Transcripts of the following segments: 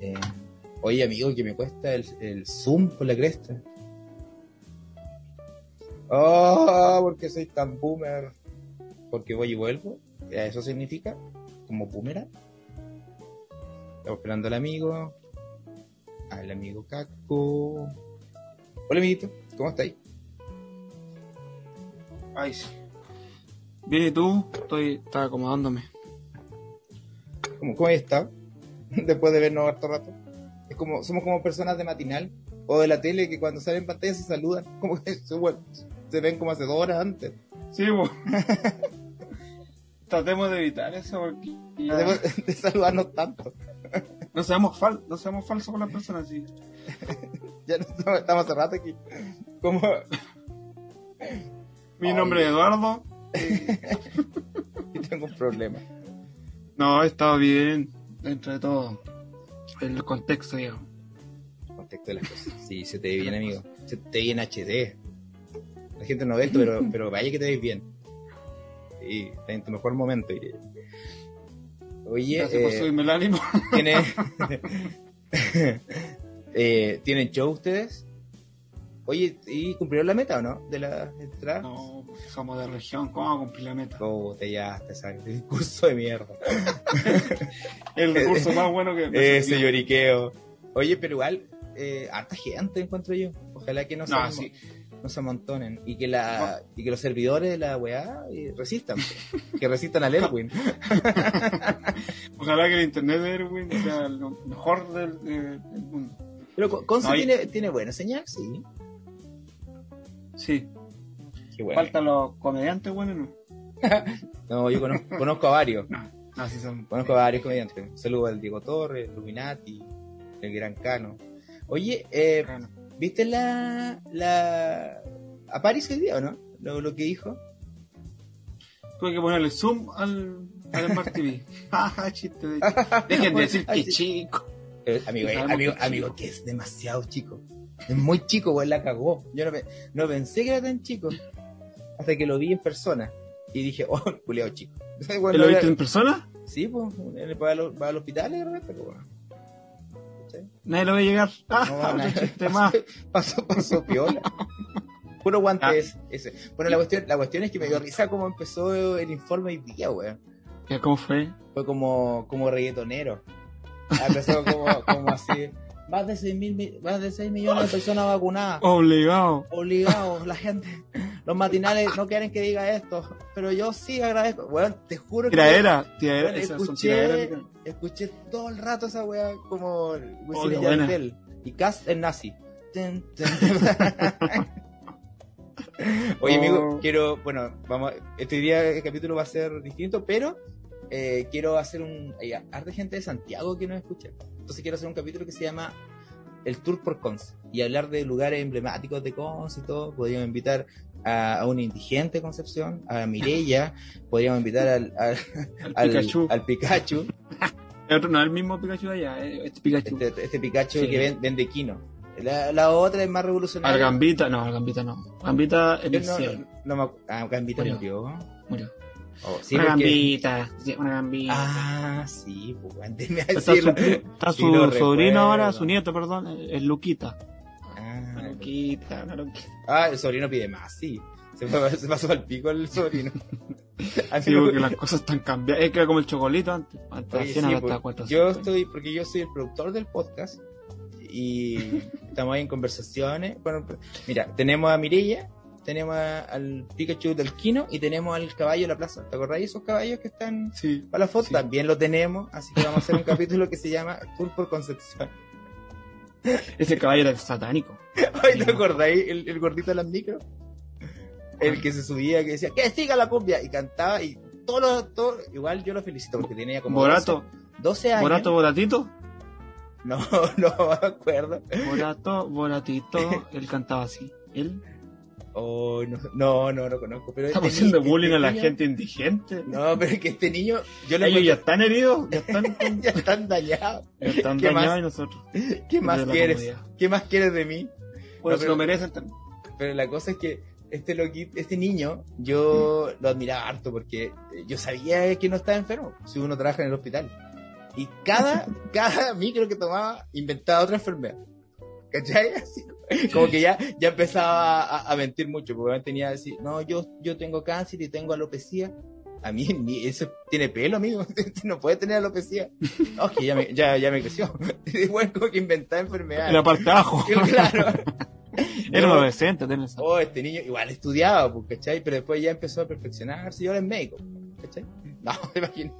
Eh, oye, amigo, que me cuesta el, zoom por la cresta. Oh, porque soy tan boomer. Porque voy y vuelvo. Eso significa como boomera. Estamos esperando al amigo. Al amigo Caco. Hola, amiguito. ¿Cómo estáis? Ay, sí. Bien, ¿y tú? Estoy, estaba acomodándome. ¿Cómo, cómo estado? Después de vernos harto rato. Es como, somos como personas de matinal o de la tele que cuando salen en pantalla se saludan. Como que se, bueno, se ven como hace dos horas antes. Sí, bo. Tratemos de evitar eso porque Debemos de saludarnos tanto. no seamos fal no seamos falsos con las personas, sí. Ya no estamos, estamos hace rato aquí. Como, Mi Ay. nombre es Eduardo. y tengo un problema. No, he estado bien dentro de todo. El contexto, digamos. Contexto de las cosas. Sí, se te ve bien, amigo. Se te ve en HD. La gente no ve esto, pero, pero vaya que te ves bien. Y está en tu mejor momento, diría. Oye, Gracias por eh, subirme el ánimo. ¿tiene, eh, ¿tienen show ustedes? Oye, ¿y cumplieron la meta o no? De la entrada. No, pues, somos de región, ¿cómo vamos a cumplir la meta? Oh, te ya te sale. Discurso de mierda. El recurso más bueno que... Ese lloriqueo. Oye, pero igual, eh, harta gente encuentro yo. Ojalá que no se, No, amo- sí. no se amontonen. Y que, la, y que los servidores de la weá eh, resistan. que resistan al Elwin. Ojalá que el internet de Erwin sea lo mejor del, de- del mundo. Pero Con- Conce No, y- tiene, tiene buena señal, sí. Sí, Qué bueno. faltan los comediantes buenos, ¿no? No, yo conozco, conozco a varios. No, no, sí son... Conozco a varios comediantes. Saludos al Diego Torres, Illuminati, el Gran Cano. Oye, eh, Bueno, ¿viste la, la... a París hoy día o no? Lo, lo que dijo. Tuve que ponerle zoom al, al Smart TV. Jaja, chiste de... Dejen de decir que chico. Eh, amigo, eh, amigo, que amigo, chico. que es demasiado chico. Es muy chico, weón, la cagó. Yo no, no pensé que era tan chico. Hasta que lo vi en persona. Y dije, oh, culiao chico. ¿Lo no viste era- en persona? Sí, pues, él va, va al hospital y de repente, pues, weón. Nadie lo ve llegar. Ah, No, más. Pasó, pasó piola. Puro guante Ah. ese. Bueno, la cuestión, la cuestión es que me dio risa cómo empezó el informe hoy día, weón. ¿Ya ¿Cómo fue? Fue como, como reggaetonero. Empezó como, como así. Más de 6 mil, más de 6 millones de personas vacunadas. Obligado. Obligados, la gente. Los matinales no quieren que diga esto. Pero yo sí agradezco. Weón, te juro que. Tiraera. Tiraera. Bueno, Esas son escuché, escuché todo el rato esa weá como Wisin Oh, qué y. Yandel. Y Cast el nazi. Ten, ten. Oye, Oh. amigo, quiero, bueno, vamos, este día el capítulo va a ser distinto, pero eh, quiero hacer un, hay harta gente de Santiago que nos escucha. Entonces quiero hacer un capítulo que se llama El Tour por Conce y hablar de lugares emblemáticos de Conce y todo. Podríamos invitar a, a un indigente Concepción, a Mireya, podríamos invitar al, al, al- Pikachu. al Pikachu, otro no es el mismo Pikachu de allá. eh, Este Pikachu. este, este Pikachu Sí. que ven- vende Kino. La, la otra es más Al revolucionaria. Gambita. No, al Gambita no. Gambita en el no, cielo. no, no ah, Gambita Murió. murió. Murió. Oh, sí, una porque- gambita. Una gambita. Ah, sí, pues antes Está su, está Sí, su sobrino ahora, su nieto, perdón, es Luquita. Ah, Una Luquita, una Luquita. ah, el sobrino pide más, sí. Se, fue- se pasó al pico el sobrino. Sí, porque las cosas están cambiadas. Es que era como el chocolito antes. Antes Oye, hacían sí, hasta pues, 400. yo estoy, porque yo soy el productor del podcast y estamos ahí en conversaciones. Bueno, mira, tenemos a Mirella, tenemos a- al Pikachu del Kino y tenemos al caballo de la plaza. ¿Te acordáis esos caballos que están Sí. para la foto? Sí. También lo tenemos, así que vamos a hacer un capítulo que se llama Tour por Concepción. Ese caballo era satánico. Ay, ¿te acordáis? El, el gordito de las micros. El que se subía, que decía, que siga la cumbia, y cantaba, y todo lo, todo, igual yo lo felicito porque tenía como Borato. 12, 12 años. Borato, Boratito. No, no me acuerdo. Borato, Boratito. Él cantaba así. Él. Oh, no, no, no lo conozco. Pero Estamos este haciendo bullying este a la niño- gente indigente. No, pero es que este niño, yo Ellos ya están heridos. Ya están, ya están dañados. ya están ¿Qué más? dañados y nosotros. ¿Qué más la quieres? comodidad. ¿Qué más quieres de mí? Pues No, pero- lo merecen también. Pero la cosa es que este loqui- este niño, yo Mm. lo admiraba harto porque yo sabía que no estaba enfermo, si uno trabaja en el hospital. Y cada, cada micro que tomaba inventaba otra enfermedad. ¿Cachai? Así, como que ya, ya empezaba a, a mentir mucho, porque tenía que decir, no, yo, yo tengo cáncer y tengo alopecia. A mí, ni- eso tiene pelo, amigo. No puede tener alopecia. No, que ya me, ya, ya me creció. Bueno, como que inventaba enfermedades. En la parte abajo. Claro. Era un adolescente, tenés. Oh, este niño igual estudiaba, pues, ¿cachai? Pero después ya empezó a perfeccionarse y ahora es médico, ¿cachai? No, te imaginas.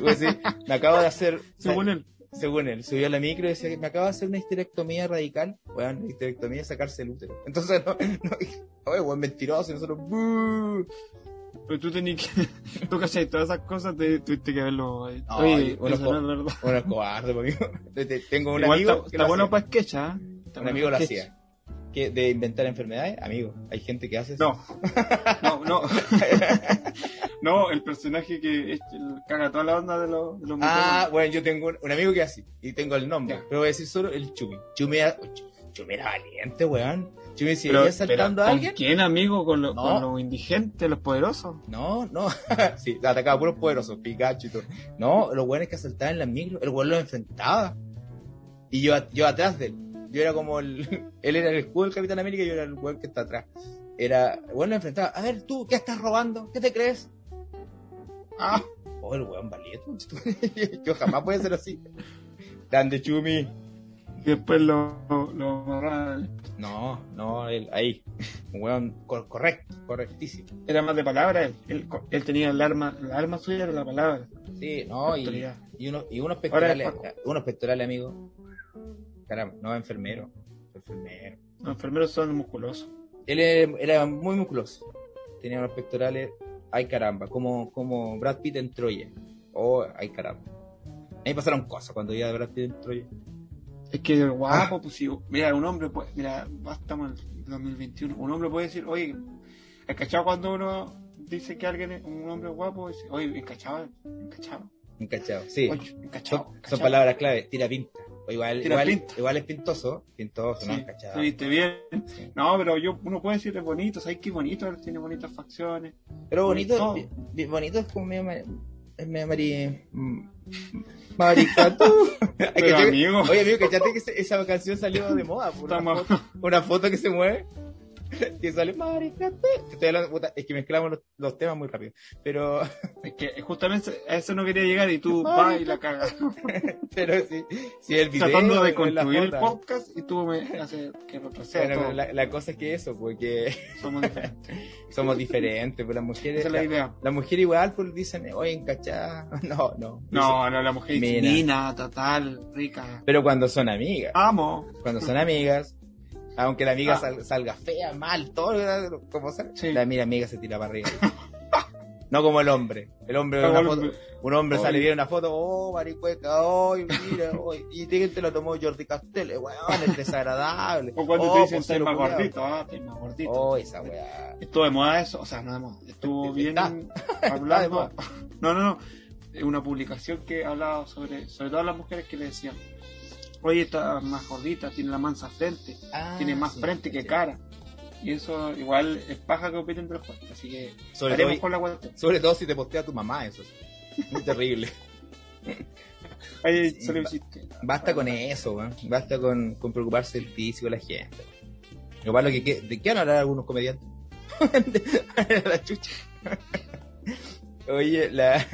Decir, me acabo de hacer, Según él. Según él, subió a la micro y decía que me acabo de hacer una histerectomía radical. Bueno, histerectomía es sacarse el útero. Entonces, no, no, oye, buen mentiroso, y nosotros, "Bú". Pero tú tenías que. Tú, ¿cachai? Todas esas cosas te, tuviste que verlo. Ay, Oye, uno eso co- no es verdad. Bueno, es cobarde, pues, amigo. Te- Tengo un Igual amigo está, que está lo bueno para sketch. Está Un amigo lo sketch. hacía. ¿De inventar enfermedades? Amigo, hay gente que hace eso. No, no, no. no, el personaje que es- el- caga toda la onda de los, de los Ah, mutantes. bueno, yo tengo un, un amigo que es así, y tengo el nombre, Ya. pero voy a decir solo el Chumi. Chumi era, Chumi era valiente, weón. Chumi si Pero- venía saltando pero, a alguien. ¿Con quién, amigo? ¿Con, lo- No. con los indigentes, los poderosos? No, no, sí, atacaba a puros poderosos, Pikachu y todo. No, los weones que asaltaban en las micros, el weón los enfrentaba. Y yo, yo atrás de él. Yo era como el, él era el escudo del Capitán América y yo era el weón que está atrás. Era, el lo enfrentaba. A ver, tú, ¿qué estás robando? ¿Qué te crees? Ah, Oh, el weón valiente. yo jamás voy a ser así. Grande Chumi. y después lo, lo, lo. No, no, él, ahí. Un weón cor- correcto, correctísimo. Era más de palabra él. Él, él tenía el arma, la arma suya era la palabra. Sí, no, y, y, uno, y unos pectorales, unos pectorales, amigo. Caramba, no enfermero, enfermero. Los enfermeros son musculosos. Él era, muy musculoso. Tenía unos pectorales, ay caramba, como, como Brad Pitt en Troya. Oh, ay caramba. A mí pasaron cosas cuando iba de Brad Pitt en Troya. Es que guapo, pues si, mira, un hombre puede, mira, estamos en el 2021, un hombre puede decir, oye, ¿has cachado cuando uno dice que alguien es un hombre guapo? Dice, oye, ¿encachado? ¿Encachado? Encachado, sí. Oye, Son, ¿encachado? son ¿encachado? palabras clave, tira pinta. Igual, igual, igual es pintoso, pintoso, ¿no? Sí, Encachado. te viste bien. Sí. No, pero yo, uno puede decir es bonito, ¿sabes qué bonito? Tiene bonitas facciones. Pero bonito, bi- bonito es como medio, es medio mari, mm, amigo, Oye, amigo, ¿cachate que esa canción salió de moda? Por una, estamos, foto, una foto que se mueve. Que sale maricatú. Te estoy hablando, puta, es que mezclamos los, los temas muy rápido. Pero, es que justamente a eso no quería llegar y tú vas y la cagas. pero sí, sí el video. Tratando de la construir el podcast y tú me haces que retroceda Bueno, pero la, la cosa es que eso, porque Somos diferentes. somos diferentes, pues las mujeres, Esa es la idea. las mujeres igual pues dicen, oye, encachada. No, no. No, no, la mujer Mina. mina, total, rica. Pero cuando son amigas. Amo. cuando son amigas, aunque la amiga Ah. sal- salga fea, mal, todo, como sea, Sí. la mira amiga se tira para arriba. no como el hombre. El hombre una foto, un hombre Ay. sale viene una foto, oh, maricueca, oh, mira, oh, y te, te lo tomó Jordi Castell, weón, es desagradable. O cuando oh, te dicen, pues, estás cero más culiao". gordito, ah, estás más gordito. Oh, esa weá. Estuvo de moda eso, o sea, no de moda, estuvo bien hablando. No, no, no. Una publicación que hablaba sobre, sobre todas las mujeres que le decían, oye, está más gordita, tiene la mansa frente, Ah, tiene más sí, frente que sí. cara. Y eso igual es paja que opinen de los jueces. Así que Sobre haremos todo, con la sobre todo si te postea tu mamá, eso. Muy terrible. Sí, solo. Basta con eso, weón. Basta con, con preocuparse del físico de la gente. Lo malo que, que- ¿de qué van a hablar algunos comediantes? La chucha. Oye, la.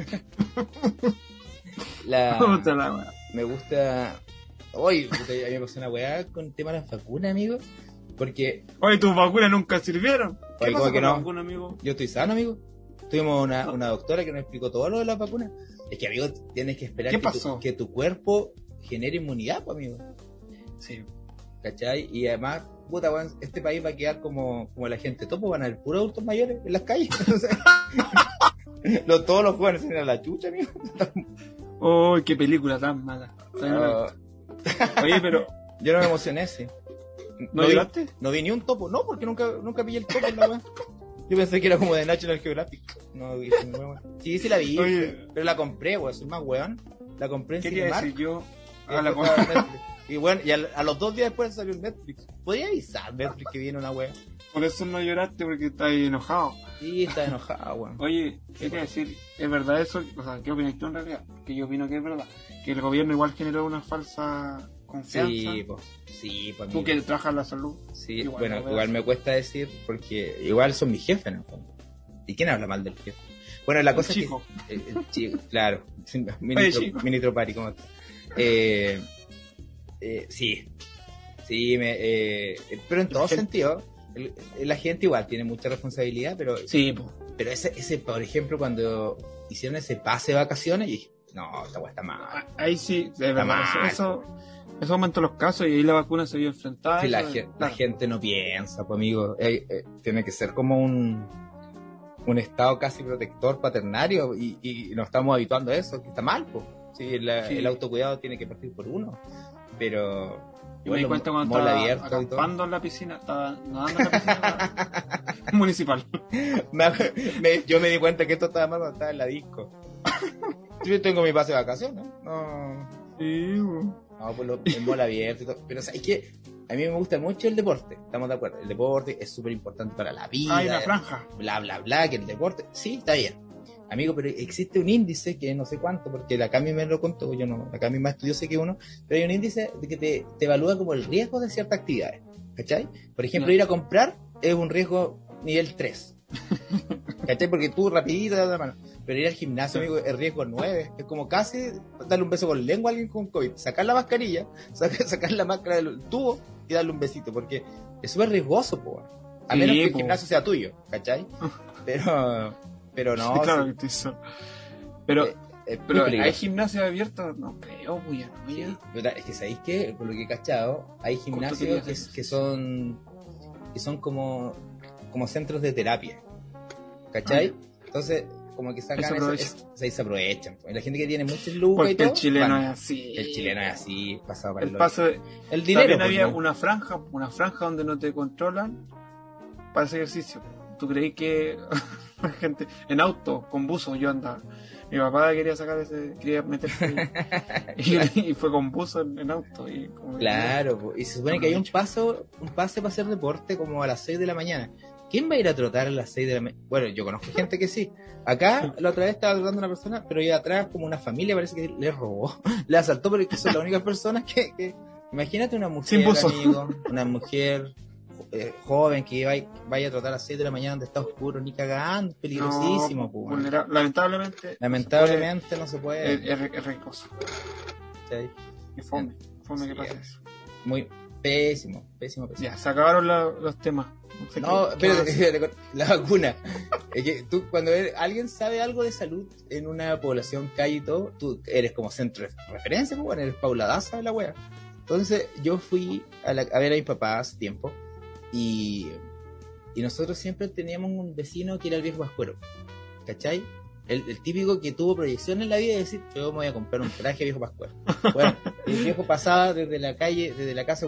Me gusta. Puta, a mí me pasó una weá con el tema de las vacunas, amigo. Porque Oye, tus vacunas nunca sirvieron. ¿Qué Oye, pasa ¿cómo que con no? la vacuna, amigo? yo estoy sano, amigo. Tuvimos una, una doctora que nos explicó todo lo de las vacunas. Es que, amigo, tienes que esperar ¿Qué que, pasó? Tu, que tu cuerpo genere inmunidad, pues, amigo. Sí. ¿Cachai? Y además, puta, weón, este país va a quedar como, como la gente topo, van a haber puros adultos mayores en las calles. Los- todos los jóvenes se a la chucha, amigo. Oh, qué película tan mala. Oye, pero, yo no me emocioné, sí. ¿no vi, lloraste? no vi ni un topo, no, porque nunca, nunca pillé el topo en la weá. Yo pensé que era como de National Geographic. No vi. Sí, sí la vi, Oye. pero la compré, weón, soy más weón. La compré en ¿Qué Cinemark. decir yo? y A la. Y bueno, y a, los dos días después salió en Netflix. ¿Podría avisar Netflix que viene una weá? Por eso no lloraste porque estás enojado. Sí, está enojado, weón. Oye, ¿qué quería decir? ¿Es verdad eso? O sea, ¿qué opinas tú en realidad? que yo opino que es verdad, que el gobierno igual generó una falsa confianza. Sí, pues, sí, pues, Tú que trabajas en la salud. Sí, igual bueno, igual me cuesta decir porque igual son mis jefes, ¿no? ¿Y quién habla mal del jefe? Bueno, la El cosa chico. es que... el- el chico, claro. Mini, Oye, tro- chico. mini tropari, ¿cómo estás? Eh, eh, sí. Sí, me, eh, pero en todo sentido, el- la gente igual tiene mucha responsabilidad, pero, Sí, pero ese, ese, por ejemplo, cuando hicieron ese pase de vacaciones, y dije, no, esta está mal. Ahí sí, de verdad. mal. Eso, eso aumentó los casos y ahí la vacuna se vio enfrentada. Sí, la, gente no piensa, pues amigo. Eh, eh, tiene que ser como un, un estado casi protector paternario y, y nos estamos habituando a eso, que está mal, pues. Sí, la- Sí. el autocuidado tiene que partir por uno. Pero. Yo me di cuenta cuando estaba abierto acampando en la piscina, estaba nadando en la piscina municipal. Me- me- yo me di cuenta que esto estaba mal cuando estaba en la disco. Yo tengo mi pase de vacaciones. No. Sí, No, pues lo, mall abierto y todo. Pero ¿sabes qué? A mí me gusta mucho el deporte. Estamos de acuerdo. El deporte es súper importante para la vida. Hay una franja. bla, bla, bla, que el deporte, sí, está bien. Amigo, pero existe un índice que no sé cuánto, porque la Cami me lo contó, yo no, la Cami más estudió sé que uno, pero hay un índice de que te, te evalúa como el riesgo de ciertas actividades, ¿cachai? Por ejemplo, ir a comprar es un riesgo nivel 3, ¿cachai? Porque tú rapidito das la mano, pero ir al gimnasio, amigo, es riesgo 9, es como casi darle un beso con lengua a alguien con COVID, sacar la mascarilla, sacar, sacar la máscara del tubo y darle un besito, porque es súper riesgoso, po. A Sí, menos que el po. gimnasio sea tuyo, ¿cachai? Pero, pero no, Sí, claro sí, que estoy. Pero, Eh, muy pero ¿hay peligroso. gimnasio abierto? No creo, no. Sí, Es que sabéis que, por lo que he cachado, hay gimnasios que, son que son como, como centros de terapia. ¿Cachai? Entonces, como que sacan Ah, Se eso, aprovechan. se pues. La gente que tiene muchos lucas y todo. el chileno van. es así. El chileno es así, pasado para el, El paso de, El dinero. También pues, había ¿no? una franja, una franja donde no te controlan para ese ejercicio. ¿Tú creí que la gente en auto, con buzo, yo andaba? Mi papá quería sacar ese, quería meterse y, y fue con buzo en, en auto. Y como que- Claro, po. y se supone que hay un paso, un pase para hacer deporte como a las 6 de la mañana. ¿Quién va a ir a trotar a las 6 de la mañana? Bueno, yo conozco gente que sí. Acá la otra vez estaba trotando una persona, pero iba atrás como una familia, parece que le robó, le asaltó, pero es que son las únicas personas que, que- Imagínate una mujer, Sin buzo. amigo, una mujer eh, joven que vaya, vaya a trotar a las 6 de la mañana donde está oscuro, ni cagando, peligrosísimo, No, Lamentablemente, Lamentablemente no se puede. es, es riesgoso. ¿cachai? Es fome. Fome que Sí, pase ya. eso. Muy pésimo, pésimo, pésimo. Ya, se acabaron la- los temas. sé No, qué- qué espérate, la vacuna. Es que tú, cuando eres- alguien sabe algo de salud en una población calle y todo, tú eres como centro de referencia, pues, bueno, eres Paula Daza de la wea. Entonces, yo fui a, la- a ver a mis papás hace tiempo y, y nosotros siempre teníamos un vecino que era el viejo Pascuero. ¿Cachai? El, el típico que tuvo proyección en la vida y decir, yo me voy a comprar un traje viejo Pascuero. Bueno, el viejo pasaba desde la calle, desde la casa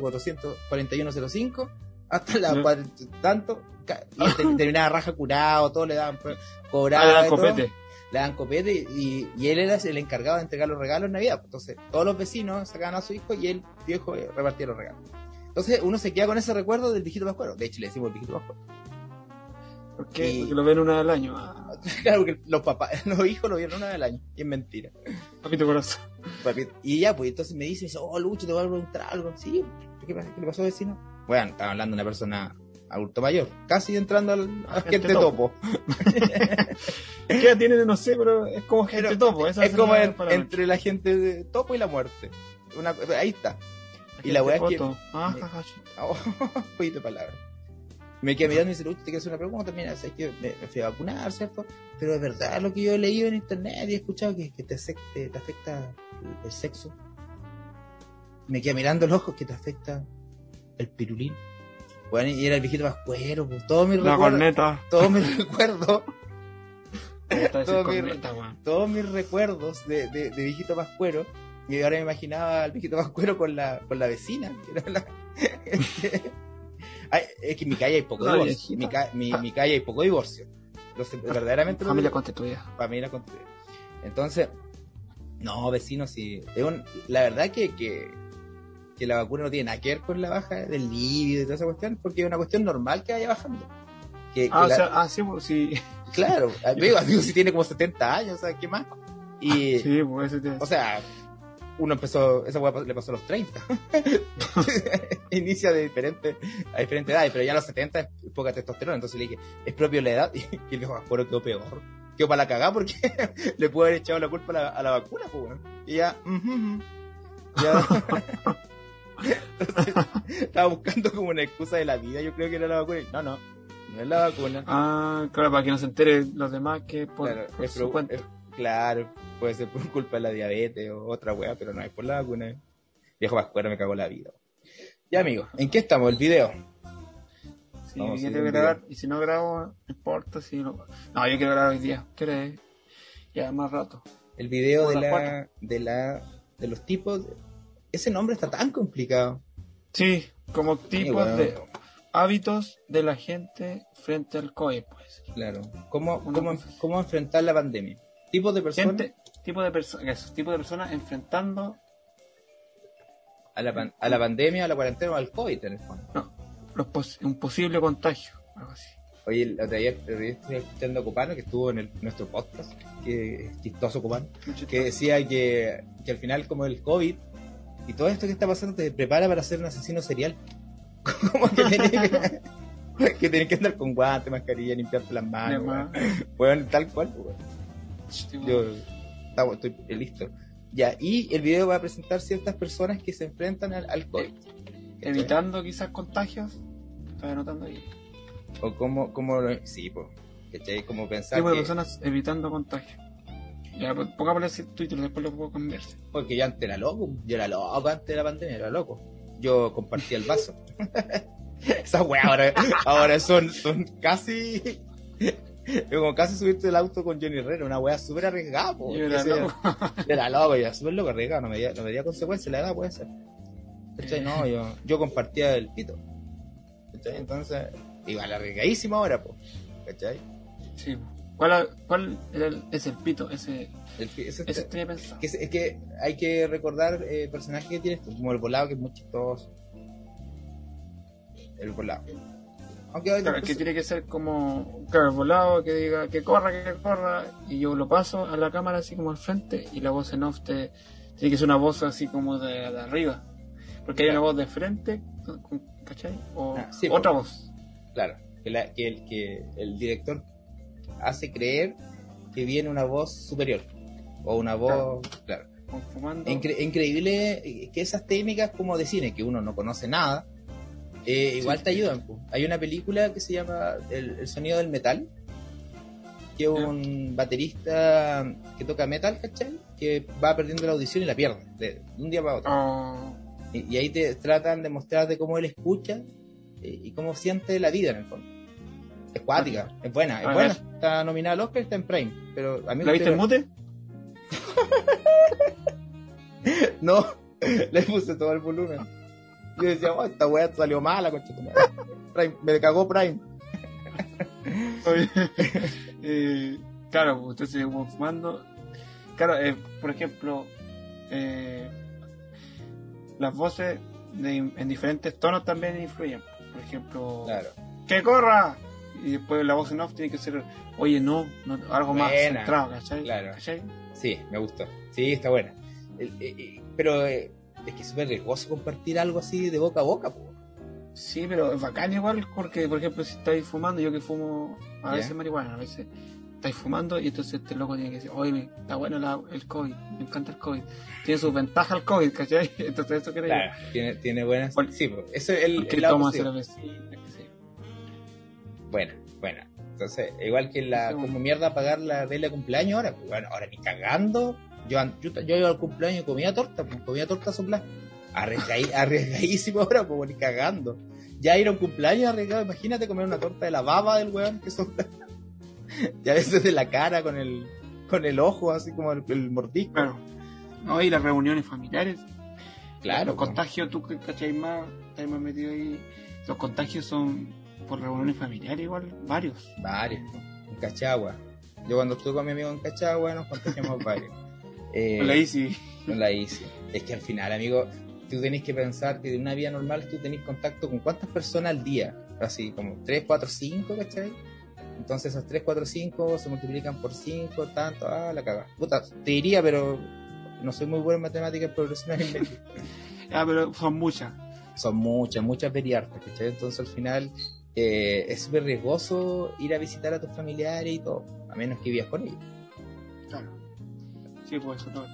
44105 hasta la cuadra- tanto, y te- terminaba raja curado, todo le daban cobrado. Ah, y todo. copete. le dan copete y, y él era el encargado de entregar los regalos en Navidad. Entonces, todos los vecinos sacaban a su hijo y el viejo eh, repartía los regalos. Entonces, uno se queda con ese recuerdo del viejito Pascuero. De hecho, le decimos el viejito Pascuero. ¿Por qué? Y- Porque lo ven una vez al año. Ah, Claro, porque los papás, los hijos lo vieron una vez al año. Y es mentira. papito corazón. Y ya, pues entonces me dice, oh, Lucho, te voy a preguntar algo. Sí, ¿qué, le pasó, vecino? Bueno, estaba hablando de una persona adulto mayor, casi entrando al a Gente gente topo. topo. ¿Qué tiene? No sé, pero es como gente Pero topo. Esa Es como entre la gente de topo y la muerte. Una, ahí está. Y la Gente weá es que-. Ah, jaja, sí. Oh, palabras. Me quedé mirando y me dice, te quiero hacer una pregunta. Mira, es que me, me fui a vacunar, ¿cierto? Pero es verdad lo que yo he leído en internet y he escuchado que, que te, afecta, te afecta el, el sexo. Me quedé mirando los ojos que te afecta el pirulín. Bueno, y era el viejito pascuero, pues todo mi La recuerdo, corneta. todos mis recuerdos, Me Todo mi- todos mis recuerdos de, de, de viejito pascuero. Y ahora me imaginaba al viejito pascuero con la, con la vecina. que era la- Ay, es que en mi calle hay poco divorcio. Mi, ca- mi, mi calle hay poco divorcio. Sé, verdaderamente Familia constituida. familia constituida. Entonces, no, vecinos, sí. Es un- la verdad que, que, que la vacuna no tiene nada que ver con la baja del líbido y toda esa cuestión, porque es una cuestión normal que vaya bajando. Que, que Ah, o la- sea, ah, sí, pues, sí. Claro, amigo, amigo, si tiene como 70 años, ¿sabes qué más? Y, Sí, pues o sea, uno empezó, esa weá le pasó a los 30. Inicia de diferente, a diferentes edades, pero ya a los 70 es poca testosterona. Entonces le dije, es propio la edad. Y el viejo Pascuero quedó peor. Quedó para la cagada porque le pudo haber echado la culpa a la, a la vacuna, pues. Y ya, ujú, ujú. ya. Entonces, estaba buscando como una excusa de la vida. Yo creo que era la vacuna. Y No, no, no es la vacuna. Ah, claro, para que no se enteren los demás que por, Claro, por es su pro- cuenta. es- claro, puede ser por culpa de la diabetes o otra weá, pero no es por la vacuna. Viejo Pascuero me cagó la vida. Ya, amigo, ¿en qué estamos? El video. Sí, yo que grabar, y si no grabo, no importa si no... No, yo quiero grabar hoy día, ¿quieres? Ya, más rato. El video de la, de la, de los tipos. Ese nombre está tan complicado. Sí, como tipos bueno. de hábitos de la gente frente al COVID, pues. Claro. ¿Cómo, cómo, cómo enfrentar la pandemia? Tipos de personas Gente, tipo de personas, tipo de personas enfrentando a la, pan- a la pandemia, a la cuarentena o al COVID en el fondo. no, los pos- un posible contagio, algo así. Oye, el otro día, estuve escuchando a Copano, que estuvo en el- nuestro podcast, que es chistoso Copano. que decía que, que al final como el COVID y todo esto que está pasando te prepara para ser un asesino serial. como que tenés que, que tenés que andar con guantes, mascarilla, limpiarte las manos. Weón. Weón, tal cual. weón. Tipo, Yo está- estoy listo. Ya, y el video va a presentar ciertas personas que se enfrentan al, al COVID. evitando quizás contagios, estoy anotando ahí. O como, como lo- sí, pues, ¿cachai? Como pensar Tipo de que, personas evitando contagios. Ya, pues, pongámosle ese Twitter, después lo puedo cambiar. porque yo antes era loco, yo era loco antes de la pandemia, era loco. Yo compartía el vaso. Esas weas ahora, ahora son, son casi. Como casi subirte el auto con Johnny Herrera, una wea súper arriesgada, po. Yo era Ese- loco. Era loco, ya súper loco, arriesgado, no me dio, no me dio consecuencias, la edad puede ser. ¿Cachai? No, yo, yo compartía el pito. ¿Cachai? Entonces, igual arriesgadísimo ahora, po. ¿Cachai? Sí. ¿Cuál, cuál era el- es el pito? Ese, El ese- ese tenía pensado. que es, es que hay que recordar eh, personajes que tienes, como el volado, que es muy chistoso. El volado. Aunque Claro, que tiene que ser como, claro, volado, que diga que corra, que corra, y yo lo paso a la cámara así como al frente, y la voz en off te, tiene que ser una voz así como de, de arriba. Porque hay una voz de frente, ¿cachai? O Ah, sí, otra po. voz. Claro, que, la- que el, que el director hace creer que viene una voz superior. O una voz. Claro. Incre- increíble que esas técnicas como de cine, que uno no conoce nada, eh, igual Sí. te ayudan. po. Hay una película que se llama El, el sonido del metal, que es un baterista que toca metal, ¿cachai? Que va perdiendo la audición y la pierde, de, un día para otro. Oh, Y, y ahí te tratan de mostrar de cómo él escucha eh, y cómo siente la vida en el fondo. Es cuática, es buena, es buena. Está nominada al Oscar, está en Prime. Pero a mí me ¿La viste en mute? No, le puse todo el volumen. Yo decía, oh, esta weá salió mala. Prime, me cagó Prime. Oye, eh, claro, pues, usted como fumando. Claro, eh, por ejemplo, eh, las voces de- en diferentes tonos también influyen. Por ejemplo, Claro. ¡que corra! Y después la voz en off tiene que ser, oye, no, no algo más centrado, ¿cachai? Claro. ¿Cachai? Sí, me gustó. Sí, está buena. Eh, pero eh, es que es súper riesgoso compartir algo así de boca a boca, po. Sí, pero es bacán igual, porque, por ejemplo, si estáis fumando, yo que fumo a veces marihuana, a veces estáis fumando y entonces este loco tiene que decir, oye, está bueno la- el COVID, me encanta el COVID. Tiene sus ventajas el COVID, ¿cachai? Entonces eso quiere Claro, tiene, tiene buenas. Bueno, sí. Eso es el, Que el lado toma yo. Buena, buena. Entonces, igual que la, Sí. como mierda pagar la regla de cumpleaños ahora, pues bueno, ahora ni cagando. Yo, yo, yo iba al cumpleaños y comía torta, pues comía torta soplada. Arriesgadí- Arriesgadísimo ahora, pues ni cagando. Ya ir a un cumpleaños arriesgado, imagínate comer una torta de la baba del weón que sopla. y a veces de la cara con el, con el ojo, así como el, el mordisco. Claro. No, y las reuniones familiares. Claro, Los contagios, tú que cachai más, estás más metido ahí. Los contagios son por reuniones familiares igual, varios. Varios, en Cachagua. Yo cuando estuve con mi amigo en Cachagua nos contagiamos varios. Eh, Con la Easy. No la hice. Es que al final, amigo, tú tenés que pensar que en una vida normal tú tenés contacto con cuántas personas al día. Así como 3, 4, 5, ¿cachai? Entonces esos 3, 4, 5 se multiplican por 5, tanto, ah, la caga. Puta, te diría, pero no soy muy bueno en matemáticas. Ah, pero son muchas. Son muchas, muchas veriartas, ¿cachai? Entonces al final eh, es súper riesgoso ir a visitar a tus familiares y todo, a menos que vivas con ellos. Claro. Sí, pues eso todo.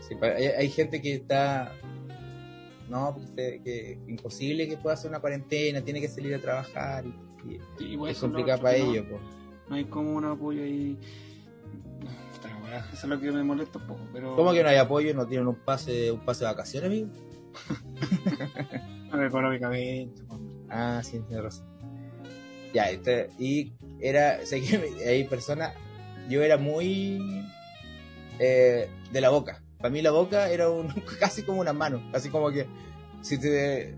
Sí, hay, hay gente que está. No, pues, que, que imposible que pueda hacer una cuarentena, tiene que salir a trabajar y, y Sí, pues es complicado para no- ellos. pues. No hay como un apoyo ahí. Eso es lo que me molesta un poco. Pero... ¿Cómo que no hay apoyo? ¿No tienen un pase, un pase de vacaciones, amigo? No, económicamente. Ah, sí, tienes razón. Ya, este, y era, sé que hay personas, yo era muy eh, de la boca. Para mí la boca era un, casi como una mano, así como que si te,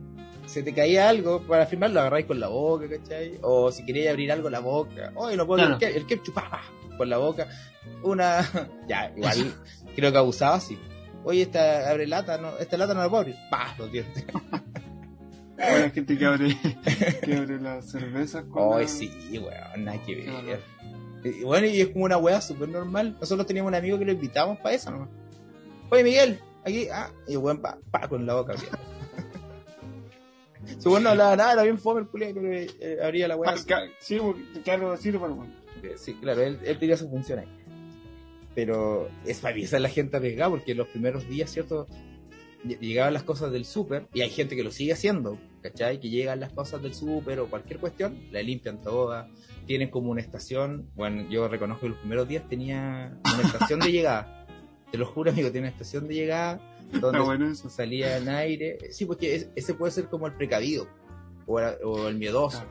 se te caía algo para firmar lo agarráis con la boca, ¿cachai? O si querías abrir algo la boca, oye, no puedo Claro. el, que, el ketchup, pa, pa, con la boca. Una, ya, igual creo que abusaba así. Oye, esta abre lata, no, esta lata no la puedo abrir, pa, los dientes. Bueno, gente que abre, que abre la cerveza con. Ay, la- sí, weón, nada que ver. Y bueno, y es como una weá súper normal. Nosotros teníamos un amigo que lo invitamos para eso nomás. Oye, Miguel, aquí, ah, y el weón pa, pa, con la boca abierta. Su weón no hablaba nada, era bien fome el culiao, pero eh, abría la weá. Ah, Sí, claro, para bueno. Sí, claro, él, él tenía su función ahí. Pero es para avisar a la gente arriesgada, porque los primeros días, ¿cierto? Ll- Llegaban las cosas del súper, y hay gente que lo sigue haciendo, ¿cachai? Que llegan las cosas del súper o cualquier cuestión, la limpian todas, tienen como una estación. Bueno, yo reconozco que los primeros días tenía una estación de llegada. Te lo juro, amigo, tiene una estación de llegada donde bueno eso. salía en aire. Sí, porque es- ese puede ser como el precavido o, el- o el miedoso.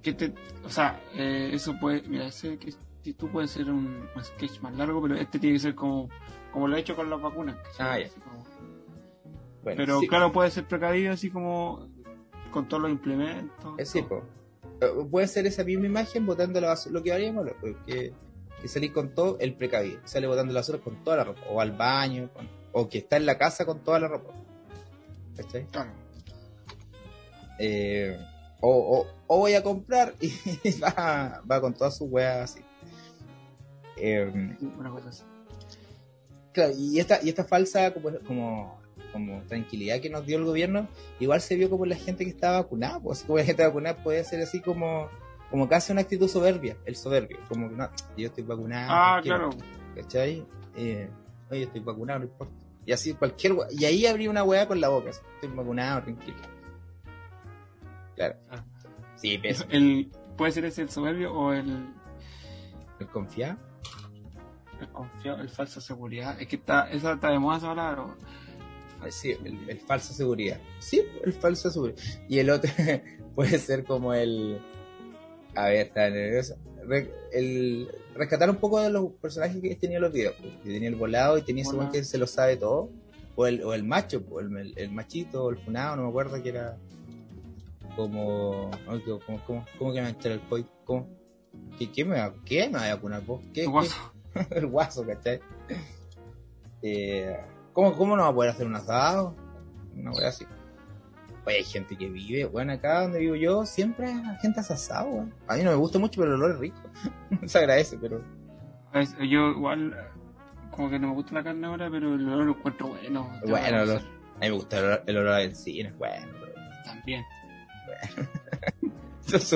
Que te, o sea, eh, eso puede, mira, ese que tú puedes ser un, un sketch más largo, pero este tiene que ser como, como lo he hecho con las vacunas. Ah, ya. Como- Bueno, pero sí. claro, puede ser precavido así como con todos los implementos. Eh, sí, po. Eh, Puede ser esa misma imagen botando la basura, lo que haríamos, lo- que, que salís con todo el precavido, sale botando la basura con toda la ropa, o al baño, con- o que está en la casa con toda la ropa. ¿Cachai? Claro. Eh, o, o, o voy a comprar y va, va con todas sus weas así. Eh, Sí, Una cosa así. Claro, y esta, y esta falsa como, como, como tranquilidad que nos dio el gobierno, igual se vio como la gente que estaba vacunada, pues así como la gente vacunada puede ser así como, como casi una actitud soberbia, el soberbio, como que no, yo estoy vacunado. Ah, tranquilo", claro. ¿Cachai? Eh, oye, estoy wea, no importa. Y así cualquier y ahí abrí una weá con la boca, así, estoy vacunado, tranquilo. Claro. Ah. Sí, pero El, puede ser ese el soberbio o el, el confiado. el confiado, el falsa seguridad. Es que está, esa está de moda esa palabra. Sí, el, el falsa seguridad. Sí, el falsa seguridad. Y el otro puede ser como el. A ver, está nervioso. Re- el rescatar un poco de los personajes que tenía en los videos. pues, Que tenía el volado y tenía ese weón que se lo sabe todo. O el, o el macho, pues, el, el machito, o el funado, no me acuerdo que era. Como. ¿Cómo, cómo, cómo que me echar el COVID? ¿Cómo? ¿Qué, qué me va, ¿Qué me va a vacunar vos? ¿Qué, el qué? guaso. el guaso, ¿cachai? Eh, ¿cómo, ¿Cómo no va a poder hacer un asado? Una wea así. Oye, hay gente que vive, bueno, acá donde vivo yo, siempre hay gente hace asado, weón. A mí no me gusta mucho, pero el olor es rico. Se agradece, pero. Yo igual, como que no me gusta la carne ahora, pero el olor lo encuentro bueno. Bueno, el olor. A mí me gusta el olor, el olor a benzina, bueno, pero. También. Eso es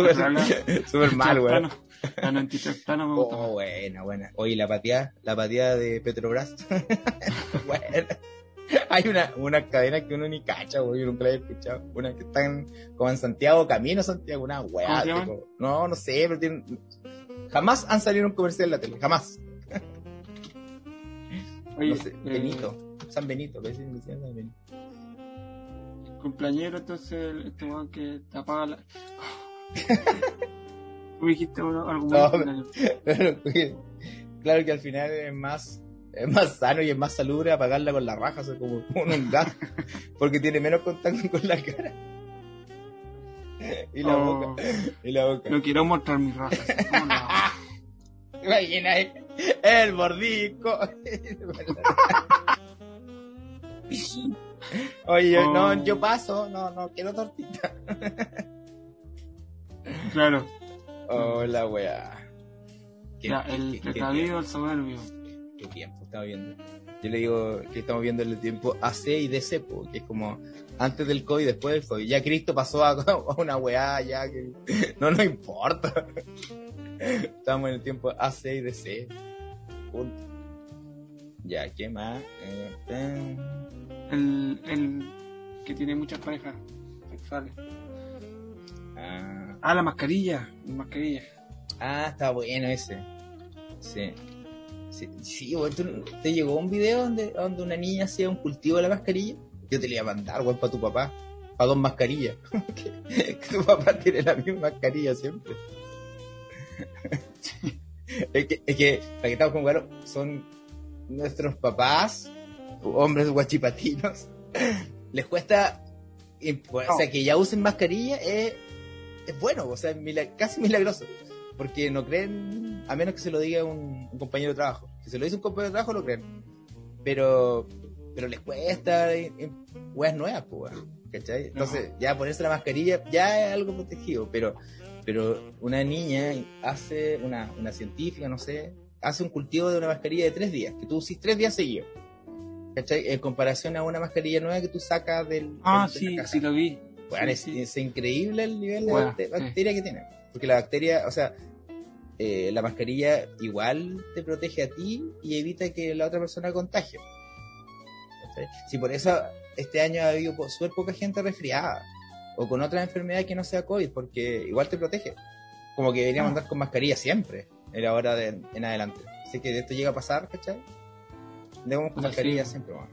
súper mal, weón. Plano. La 93 plano me gusta. Oh, buena, buena. Oye, la pateada, la pateada de Petrobras. buena. Hay una, una cadena que uno ni cacha, güey, yo nunca la he escuchado. Una que están como en Santiago, camino a Santiago, una weá. No, no sé, pero tienen, jamás han salido en un comercial en la tele, jamás. Oye, no sé, eh, Benito, San Benito, San Benito. cumpleañero, entonces, este weón que te apaga la. Tú dijiste algo muy No. Pero, claro que al final es más, es más sano y es más salubre apagarla con la raja, o sea, como, como un gas, porque tiene menos contacto con la cara. Y la Oh, boca, y la boca. No quiero mostrar mis rajas. ¿Cómo no? Imagina el mordisco. Oye, yo, Oh. no, yo paso, no, no, quiero tortita. Claro. Oh, la weá. ¿Qué- Ya, el precavido, el soberbio. ¿Qué tiempo estamos viendo? Yo le digo que estamos viendo el tiempo AC y DC, po, que es como antes del COVID, después del COVID. Ya Cristo pasó a, a una weá, ya que no nos importa. Estamos en el tiempo AC y DC. Punto. Ya, ¿qué más? Eh, El, el que tiene muchas parejas sexuales. ah, Ah, la mascarilla. La mascarilla. ah, está bueno ese. Sí. Sí, sí weón, ¿tú- ¿te llegó un video donde, donde una niña hacía un cultivo de la mascarilla? Yo te le iba a mandar, weón, para tu papá. Para dos mascarillas. que, que tu papá tiene la misma mascarilla siempre. es, que, es que, para que estamos con claro, son nuestros papás, hombres guachipatinos. Les cuesta, imp- o sea, que ya usen mascarilla es, es bueno, o sea, es casi milagroso. Porque no creen, a menos que se lo diga un, un compañero de trabajo. Si se lo dice un compañero de trabajo, lo creen. Pero, pero les cuesta, eh, weas nuevas, pues, ¿cachai? Entonces, ya ponerse la mascarilla ya es algo protegido, pero, pero una niña hace, una, una científica, no sé, hace un cultivo de una mascarilla de tres días, que tú usís tres días seguidos. ¿Cachai? En comparación a una mascarilla nueva que tú sacas del. Ah, del- de sí, caja. sí lo vi. Bueno, es, increíble el nivel de Bueno, bacteria que tiene. Porque la bacteria, o sea, eh, la mascarilla igual te protege a ti y evita que la otra persona contagie. Si por eso este año ha habido súper poca gente resfriada o con otra enfermedad que no sea COVID, porque igual te protege. Como que deberíamos Ah. andar con mascarilla siempre, en la hora de, en adelante. Así que esto llega a pasar, ¿cachai? Debemos con mascarilla siempre, weón.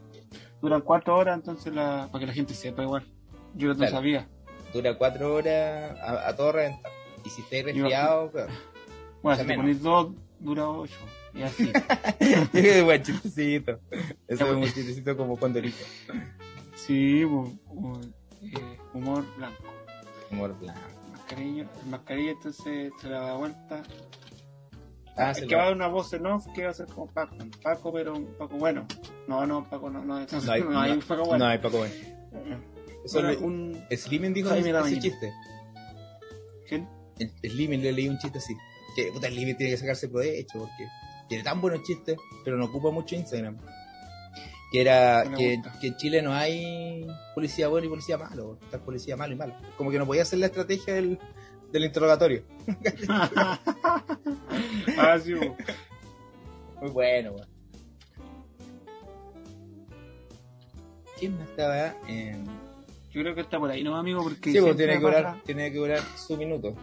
Duran cuatro horas, entonces, la, para que la gente sepa igual. Yo no Claro. sabía. Dura cuatro horas a, a todo reventar. Y si estáis resfriado, peor. Bueno, O sea, si te pones dos, dura ocho. Y así. Qué buen chistecito. Eso es un chistecito como condorito. sí, bu- bu- eh, humor blanco. Humor blanco. Mascarilla, el mascarilla entonces se la da vuelta. Ah, es que va a dar una voz en off que va a ser como Paco. Paco, pero un Paco bueno. No, no, Paco no, no, No hay, no hay no- Paco bueno. no hay Paco bueno. Eso Bueno, un... Dijo Jaime ese, chiste. ¿Quién? El, Slimming le leí un chiste así. Que puta, Slimming tiene que sacarse provecho porque tiene tan buenos chistes, pero no ocupa mucho Instagram. Que era No que, en Chile no hay policía bueno y policía malo. Está policía malo y malo. Como que no podía hacer la estrategia del, del interrogatorio. ah, sí. Muy bueno, weón. ¿Quién más estaba en.? Yo creo que está por ahí, ¿no, amigo? Porque Sí, pues tiene que, pasa- durar, tiene que durar su minuto.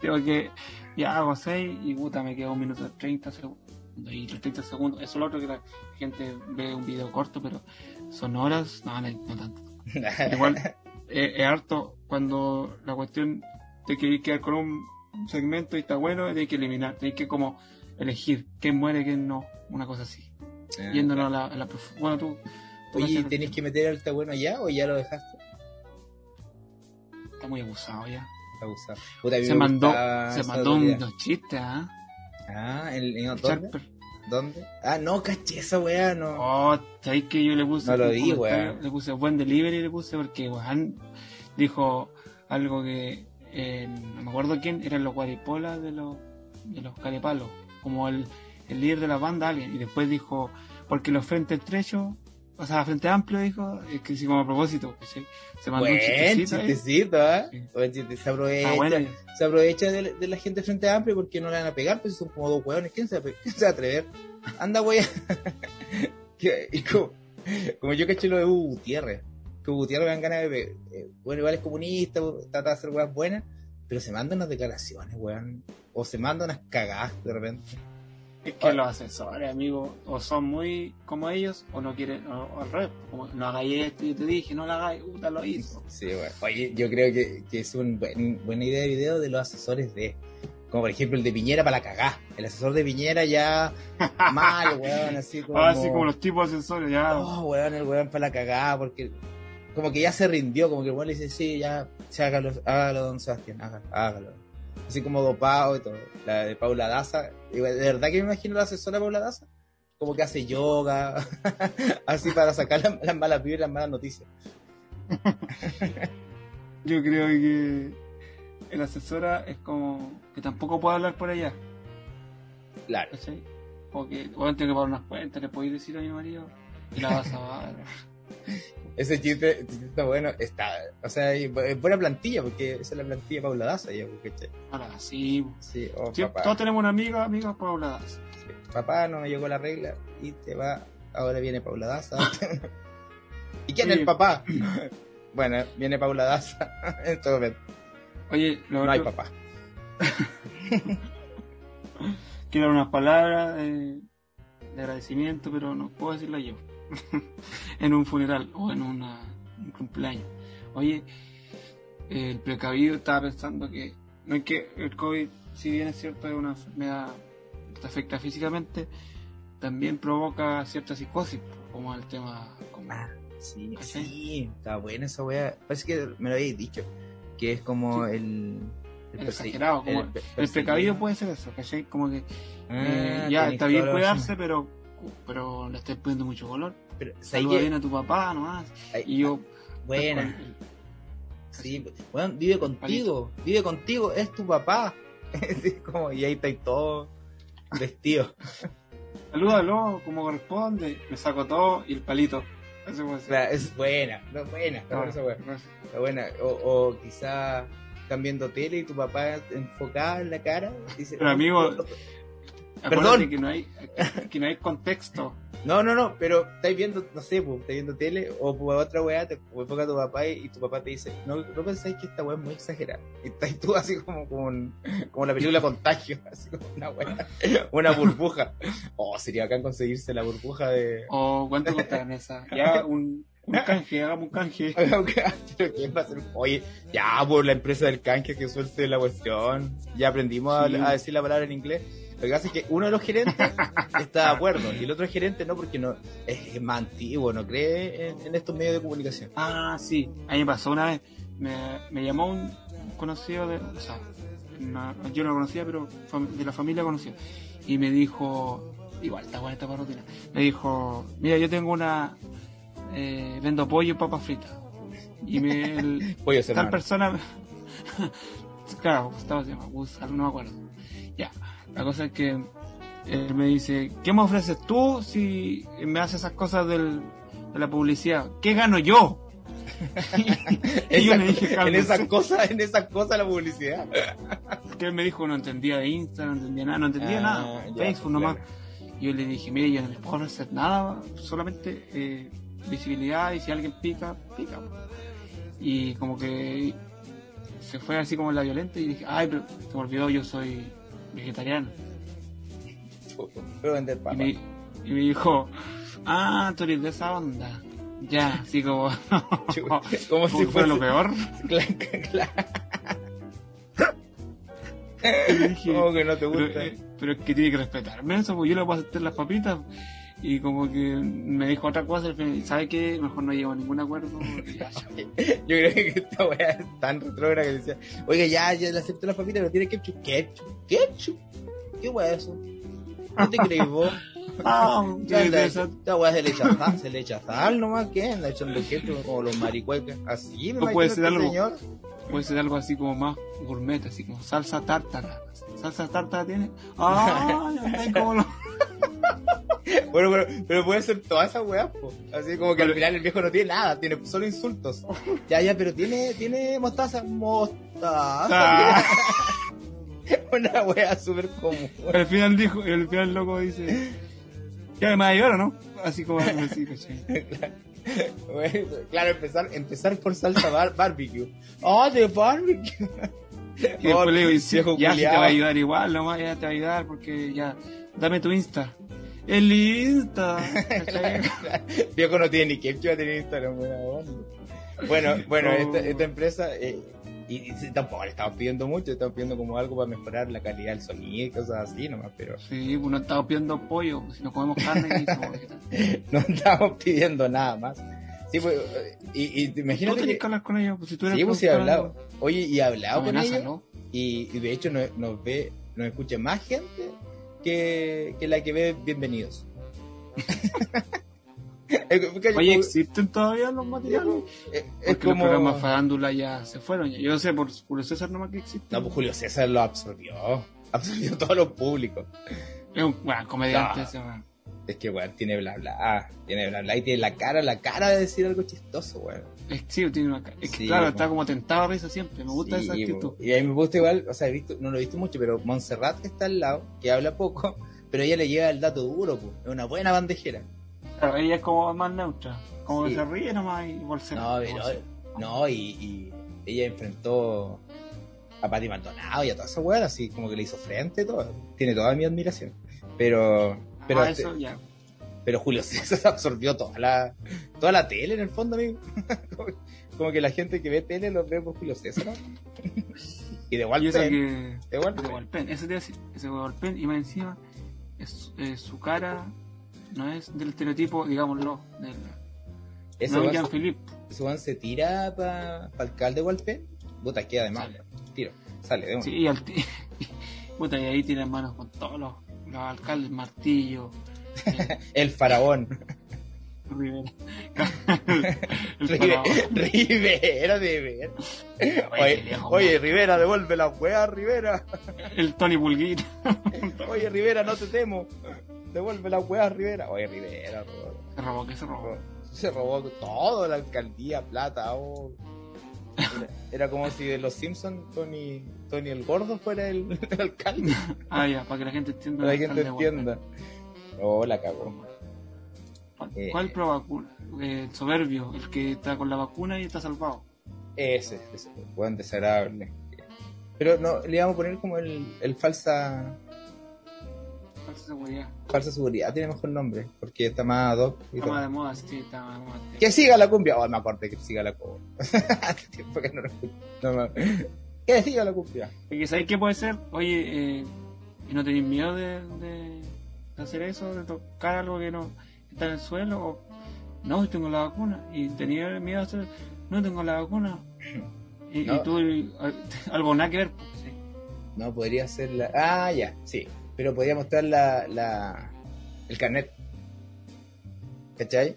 Tengo que ya hago 6 y puta me queda un minuto 30 segundos. Y los 30 segundos, eso es lo otro que la gente ve un video corto, pero son horas, no, no, no tanto. Igual eh, es harto cuando la cuestión de que quedar con un segmento y está bueno, hay que eliminar, hay que como elegir quién muere, quién no, una cosa así. Yéndonos a la, a la Bueno, tú. Oye, ¿tenés que meter al está bueno allá o ya lo dejaste? Está muy abusado ya. Abusar. Puta, a mí Se mandó, se mandó unos chistes, ¿ah? Ah, ¿en, en dónde? Charper. ¿Dónde? Ah, no, caché esa weá, no. Oh, ¿sabes que yo le puse? No lo vi, weón. Le puse buen delivery, le puse porque weón dijo algo que eh, no me acuerdo quién, eran los guaripolas de los, de los caripalos, como el, el líder de la banda, alguien, y después dijo, porque los frentes estrechos, o sea, frente amplio, dijo, es que sí, como a propósito, ¿cachai? se mandó Buen un chistecito. chistecito. Sí. Buen chiste. Se aprovecha, Ah, bueno, se aprovecha de, de la gente frente a amplio porque no le van a pegar, pues son como dos hueones. ¿Quién se quién se va a atrever? Anda, wea. Y como, como yo caché lo de Hugo Gutiérrez. Que Hugo Gutiérrez me dan ganas de eh, Bueno, igual es comunista, trata de hacer weas buenas, pero se manda unas declaraciones, weón. O se manda unas cagadas de repente. Es que los asesores, amigo, o son muy como ellos, o no quieren, o, o al revés, como no hagáis esto, yo te dije, no lo hagáis, puta, lo hizo. Sí, bueno. Oye, yo creo que, que es una buena idea de video de los asesores de. Como por ejemplo el de Piñera para la cagá. El asesor de Piñera ya mal, weón, así como. Ah, así como los tipos asesores, ya. Oh, weón, el weón para la cagá, porque como que ya se rindió, como que el weón le dice, sí, ya, sí, hágalo, hágalo, don Sebastián, hágalo, hágalo. Así como dopado y todo. La de Paula Daza, de verdad que me imagino la asesora Paula Daza, como que hace yoga, así para sacar las, las malas vibras y las malas noticias. Yo creo que el asesora es como que tampoco puede hablar por allá. Claro. ¿Cachai? Porque, bueno, tengo que pagar unas cuentas, le podéis decir a mi marido y la vas a pagar. Ese chiste, está bueno. Está, o sea, es buena plantilla, porque esa es la plantilla Paula Daza. Ahora, sí. sí, oh, sí, papá. Todos tenemos una amiga, amiga Paula Daza. Sí. Papá, no me llegó la regla y te va. Ahora viene Paula Daza. ¿Y quién es el papá? bueno, viene Paula Daza. en todo momento. Oye, lo No hay papá. quiero unas palabras de, de agradecimiento, pero no puedo decirla yo. en un funeral o en una, un cumpleaños. Oye, el precavido estaba pensando que no es que el COVID, si bien es cierto, es una enfermedad que te afecta físicamente, también provoca cierta psicosis, como el tema. Como, Ah, sí, ¿Cachai? sí, está buena esa wea. Parece que me lo habéis dicho. Que es como el. El exagerado, como el perseguido. precavido puede ser eso, ¿cachai? Como que Ah, eh, ya está bien cuidarse, pero, pero le estás poniendo mucho color. Pero, ¿sabes Saluda bien a tu papá nomás. Ay, Y yo. Buena. Sí, bueno, vive contigo, vive contigo, es tu papá. Como, y ahí estáis todos vestidos. Salúdalo como corresponde. Me saco todo y el palito. Eso puede ser. es buena, no es buena, está buena está. O, o quizá están viendo tele y tu papá enfocado en la cara. Dice, Pero, amigo, Perdón. Que no hay, que no hay contexto. No, no, no, pero estáis viendo, no sé, pues, estáis viendo tele o pues, otra weá, te pues, enfoca a tu papá y, y tu papá te dice, no, no pensáis que esta weá es muy exagerada. Y estáis tú así como, como, un- como la película Contagio, así como una weá, una burbuja. Oh, sería bacán conseguirse la burbuja de... O cuánto costarán esa. Ya un, un canje, hagamos un canje. Oye, ya, por la empresa del canje que suelte la cuestión. Ya aprendimos a, decir la palabra en inglés. Lo que pasa es que uno de los gerentes está de acuerdo y el otro gerente no, porque no es más antiguo, no cree en, en estos medios de comunicación. Ah, sí. A mí me pasó una vez. Me, me llamó un conocido de. O sea, una- yo no lo conocía, pero de la familia conocía. Y me dijo. Igual, está buena esta parotina. Me dijo: Mira, yo tengo una. Eh, vendo pollo y papas fritas. Y me. el- Pollo tal persona. claro, Gustavo se llama, no me acuerdo. Ya, la cosa es que él me dice, ¿qué me ofreces tú si me haces esas cosas del, de la publicidad? ¿Qué gano yo? y yo le dije, en esas cosas, en esas cosas la publicidad. que él me dijo, no entendía de Instagram, no entendía nada, no entendía Ah, nada, ya, Facebook nomás. Y yo le dije, mire, yo no les puedo ofrecer nada, solamente eh, visibilidad y si alguien pica, pica. Y como que se fue así como la violenta y dije, ay, pero se me olvidó, yo soy vegetariano. Puedo vender Y papas. me, y me dijo, ah, tú eres de esa onda. Ya, así como, Como si como fue lo peor. Claro, claro. Y dije, Como que no te pero, gusta. eh, pero es que tiene que respetarme eso, porque yo le puedo hacer las papitas. Y como que me dijo otra cosa, al final, ¿sabe qué? Mejor no llego a ningún acuerdo. Yo creo que esta weá es tan retrógrada que decía, oiga, ya, ya le acepto las papitas, pero tiene ketchup. ¿Ketchup? ¿Ketchup? ¿Qué weá es eso? ¿Qué te crees vos? Ah. Esta weá se le echa sal, se le echa sal nomás, ¿qué? Anda echando ketchup como los maricuecas. Así me No puede ser algo. señor. Puede ser algo así como más gourmet, así como salsa tártara. ¿Salsa tártara tiene? ¡Ah! ya como lo- Bueno, pero, pero puede ser toda esa weá, po. Así como que al Pero- final el viejo no tiene nada, tiene solo insultos. Ya, ya, pero tiene, tiene mostaza. Mostaza. Ah. Una weá súper común. Al final dijo, al final el loco dice, ya me va a ayudar o no? Así como así, ¿cachai? Bueno, claro, empezar, empezar por salsa bar- barbecue. ¡Oh, de barbecue! Y después le digo, ya sí te va a ayudar igual, nomás ya te va a ayudar porque ya, dame tu Insta. El Insta. Viejo no tiene ni ketchup, va a tener Instagram. Bueno, bueno, Oh. esta, esta empresa, eh, y, tampoco le estamos pidiendo mucho, estamos pidiendo como algo para mejorar la calidad del sonido y cosas así nomás, pero Sí, pues no estamos pidiendo pollo, si no comemos carne, y no estamos pidiendo nada más. Sí, pues, y, y Tú imagínate tenés que... que hablar con ellos, pues si tú eres Sí, pues sí he hablado. Oye, y he hablado con ellos. amenázalo. Y, y de hecho nos, nos ve, nos escucha más gente que, que la que ve bienvenidos. Oye, Como- ¿existen todavía los materiales? es- es Porque los como... programas farándula ya se fueron. ya. Yo no sé por Julio César nomás que existe. No, pues Julio César lo absorbió. Absorbió todo lo público. Es un bueno, comediante No. ese, weón. Es que, weón, tiene bla bla. Tiene bla bla y tiene la cara, la cara de decir algo chistoso, weón. Sí, tiene una es que, Sí, claro, po. está como tentado a risa siempre. Me gusta Sí, esa actitud. po. Y a mí me gusta igual, o sea, he visto, no lo he visto mucho, pero Montserrat que está al lado, que habla poco, pero ella le lleva el dato duro, pues. Es una buena bandejera. Claro, ella es como más neutra. Como Sí. que se ríe nomás y se No, no, y, y ella enfrentó a Pati Maldonado y a toda esa weá, así como que le hizo frente y todo. Tiene toda mi admiración. Pero, pero, Ah, eso ya. Pero Julio César absorbió toda la, toda la tele en el fondo, amigo. como, que la gente que ve tele lo ve por Julio César, ¿no? y de que. de De Walpen. Ese Walpen, y más encima, es, su cara no es del estereotipo, digámoslo, del. ese no se- Philippe. ese se tira para pa alcalde de Walpen, puta, queda de Sale. tiro, sale de uno. Sí, y, al Puta, y ahí tiene manos con todos los, los alcaldes, Martillo, El faraón. Rivera. el Rive- faraón. Rivera, de ver. Oye. Rivera, devuelve la weá, Rivera. el Tony Pulguito. Oye, Rivera, no te temo. Devuelve la weá, Rivera. Oye, Rivera, robó. Se robó, que se robó. se robó todo, la alcaldía, plata. oh. Era, era como si de los Simpsons Tony, Tony el Gordo fuera el, el alcalde. Ah, ya, para que la gente entienda. Para que gente entienda. Oh, la cagó. ¿Cuál- Eh. ¿Cuál pro vacuna? Eh, soberbio, el que está con la vacuna y está salvado. Ese, ese, buen desagradable. Pero no, le íbamos a poner como el, el falsa Falsa seguridad. falsa seguridad, tiene mejor nombre, porque está más ad hoc y Está más de moda, sí, está más de moda. Que siga la cumbia. Oh, me acordé que siga la cumbia. Hace tiempo que no lo. No, me- que siga la cumbia. ¿sabéis qué puede ser? Oye, eh, ¿y no tenéis miedo de, de- de hacer eso? ¿De tocar algo que no está en el suelo? O, no, tengo la vacuna. ¿Y tenía miedo de hacer? No, tengo la vacuna. Y, y No. tú, y- algo nada que ver. pues, sí. No, podría ser la. Ah, ya, sí. Pero podría mostrar la, la, el carnet. ¿Cachai?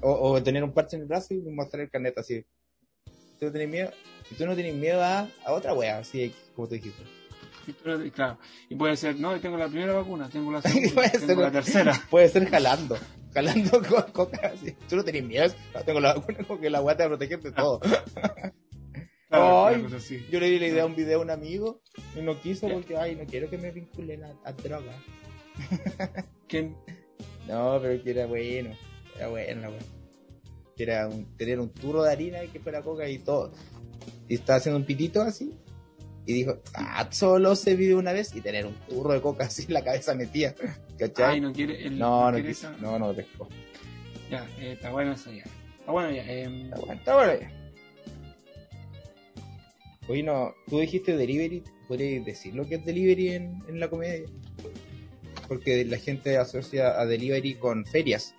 O, o tener un parche en el brazo y mostrar el carnet así. ¿Tú no tenés miedo? Y tú no tienes miedo a, a otra wea, así como tú dijiste. Y tú- y claro. Y puede ser, no, tengo la primera vacuna, tengo la segunda, Puede tengo ser- la tercera. Puede ser jalando. Jalando con coca así. Tú no tenés miedo. No, tengo la vacuna porque la wea te va a proteger de todo. Claro, Ay. Yo le di la idea a un video a un amigo y no quiso porque, ay, no quiero que me vinculen a, a droga. ¿Quién? No, pero que era bueno. Era bueno la. Que era un, tener un turro de harina y que fuera coca y todo. Y estaba haciendo un pitito así. Y dijo, ah, solo se vive una vez y tener un turro de coca así en la cabeza metida. ¿Cachai? Ay, no quiere. no, no quiere quiso. esa- No, no dejó. Ya, eh, está bueno eso ya. Está bueno ya. em, Está bueno, está bueno. ya. Oye, no, tú dijiste delivery. ¿Podrías decir lo que es delivery en, en la comedia? Porque la gente asocia a delivery con ferias.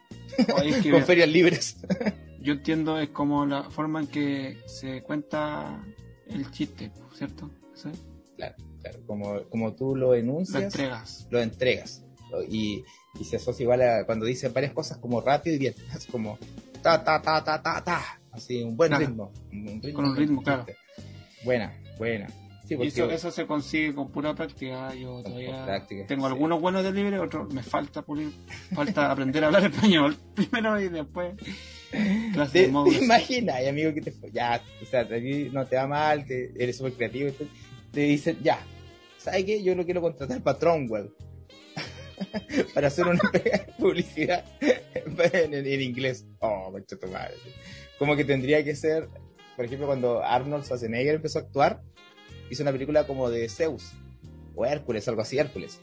oye, es que, Con ferias libres. yo entiendo es como la forma en que se cuenta el chiste, ¿cierto? ¿Sí? Claro, claro. Como, como tú lo Lo enuncias, entregas. lo entregas. Y, y se asocia igual a cuando dice varias cosas como rápido y bien. Es como ta, ta, ta, ta, ta, ta. Así, un buen Claro. ritmo. Un ritmo Con un ritmo, claro. Buena, buena. Sí, porque eso, eso se consigue con pura práctica. Yo todavía tengo sí. algunos buenos de libre, otros me falta pulir, falta aprender a hablar español primero y después ¿Te, de te imaginas, y amigo, que te? Ya, o sea, a ti no te va mal, te, eres súper creativo. Te, te dicen, ya, ¿sabes qué? Yo lo quiero contratar para Tronwell. para hacer una publicidad en, en inglés. Oh, tu madre. Como que tendría que ser, por ejemplo, cuando Arnold Schwarzenegger empezó a actuar, hizo una película como de Zeus, o Hércules, algo así, Hércules.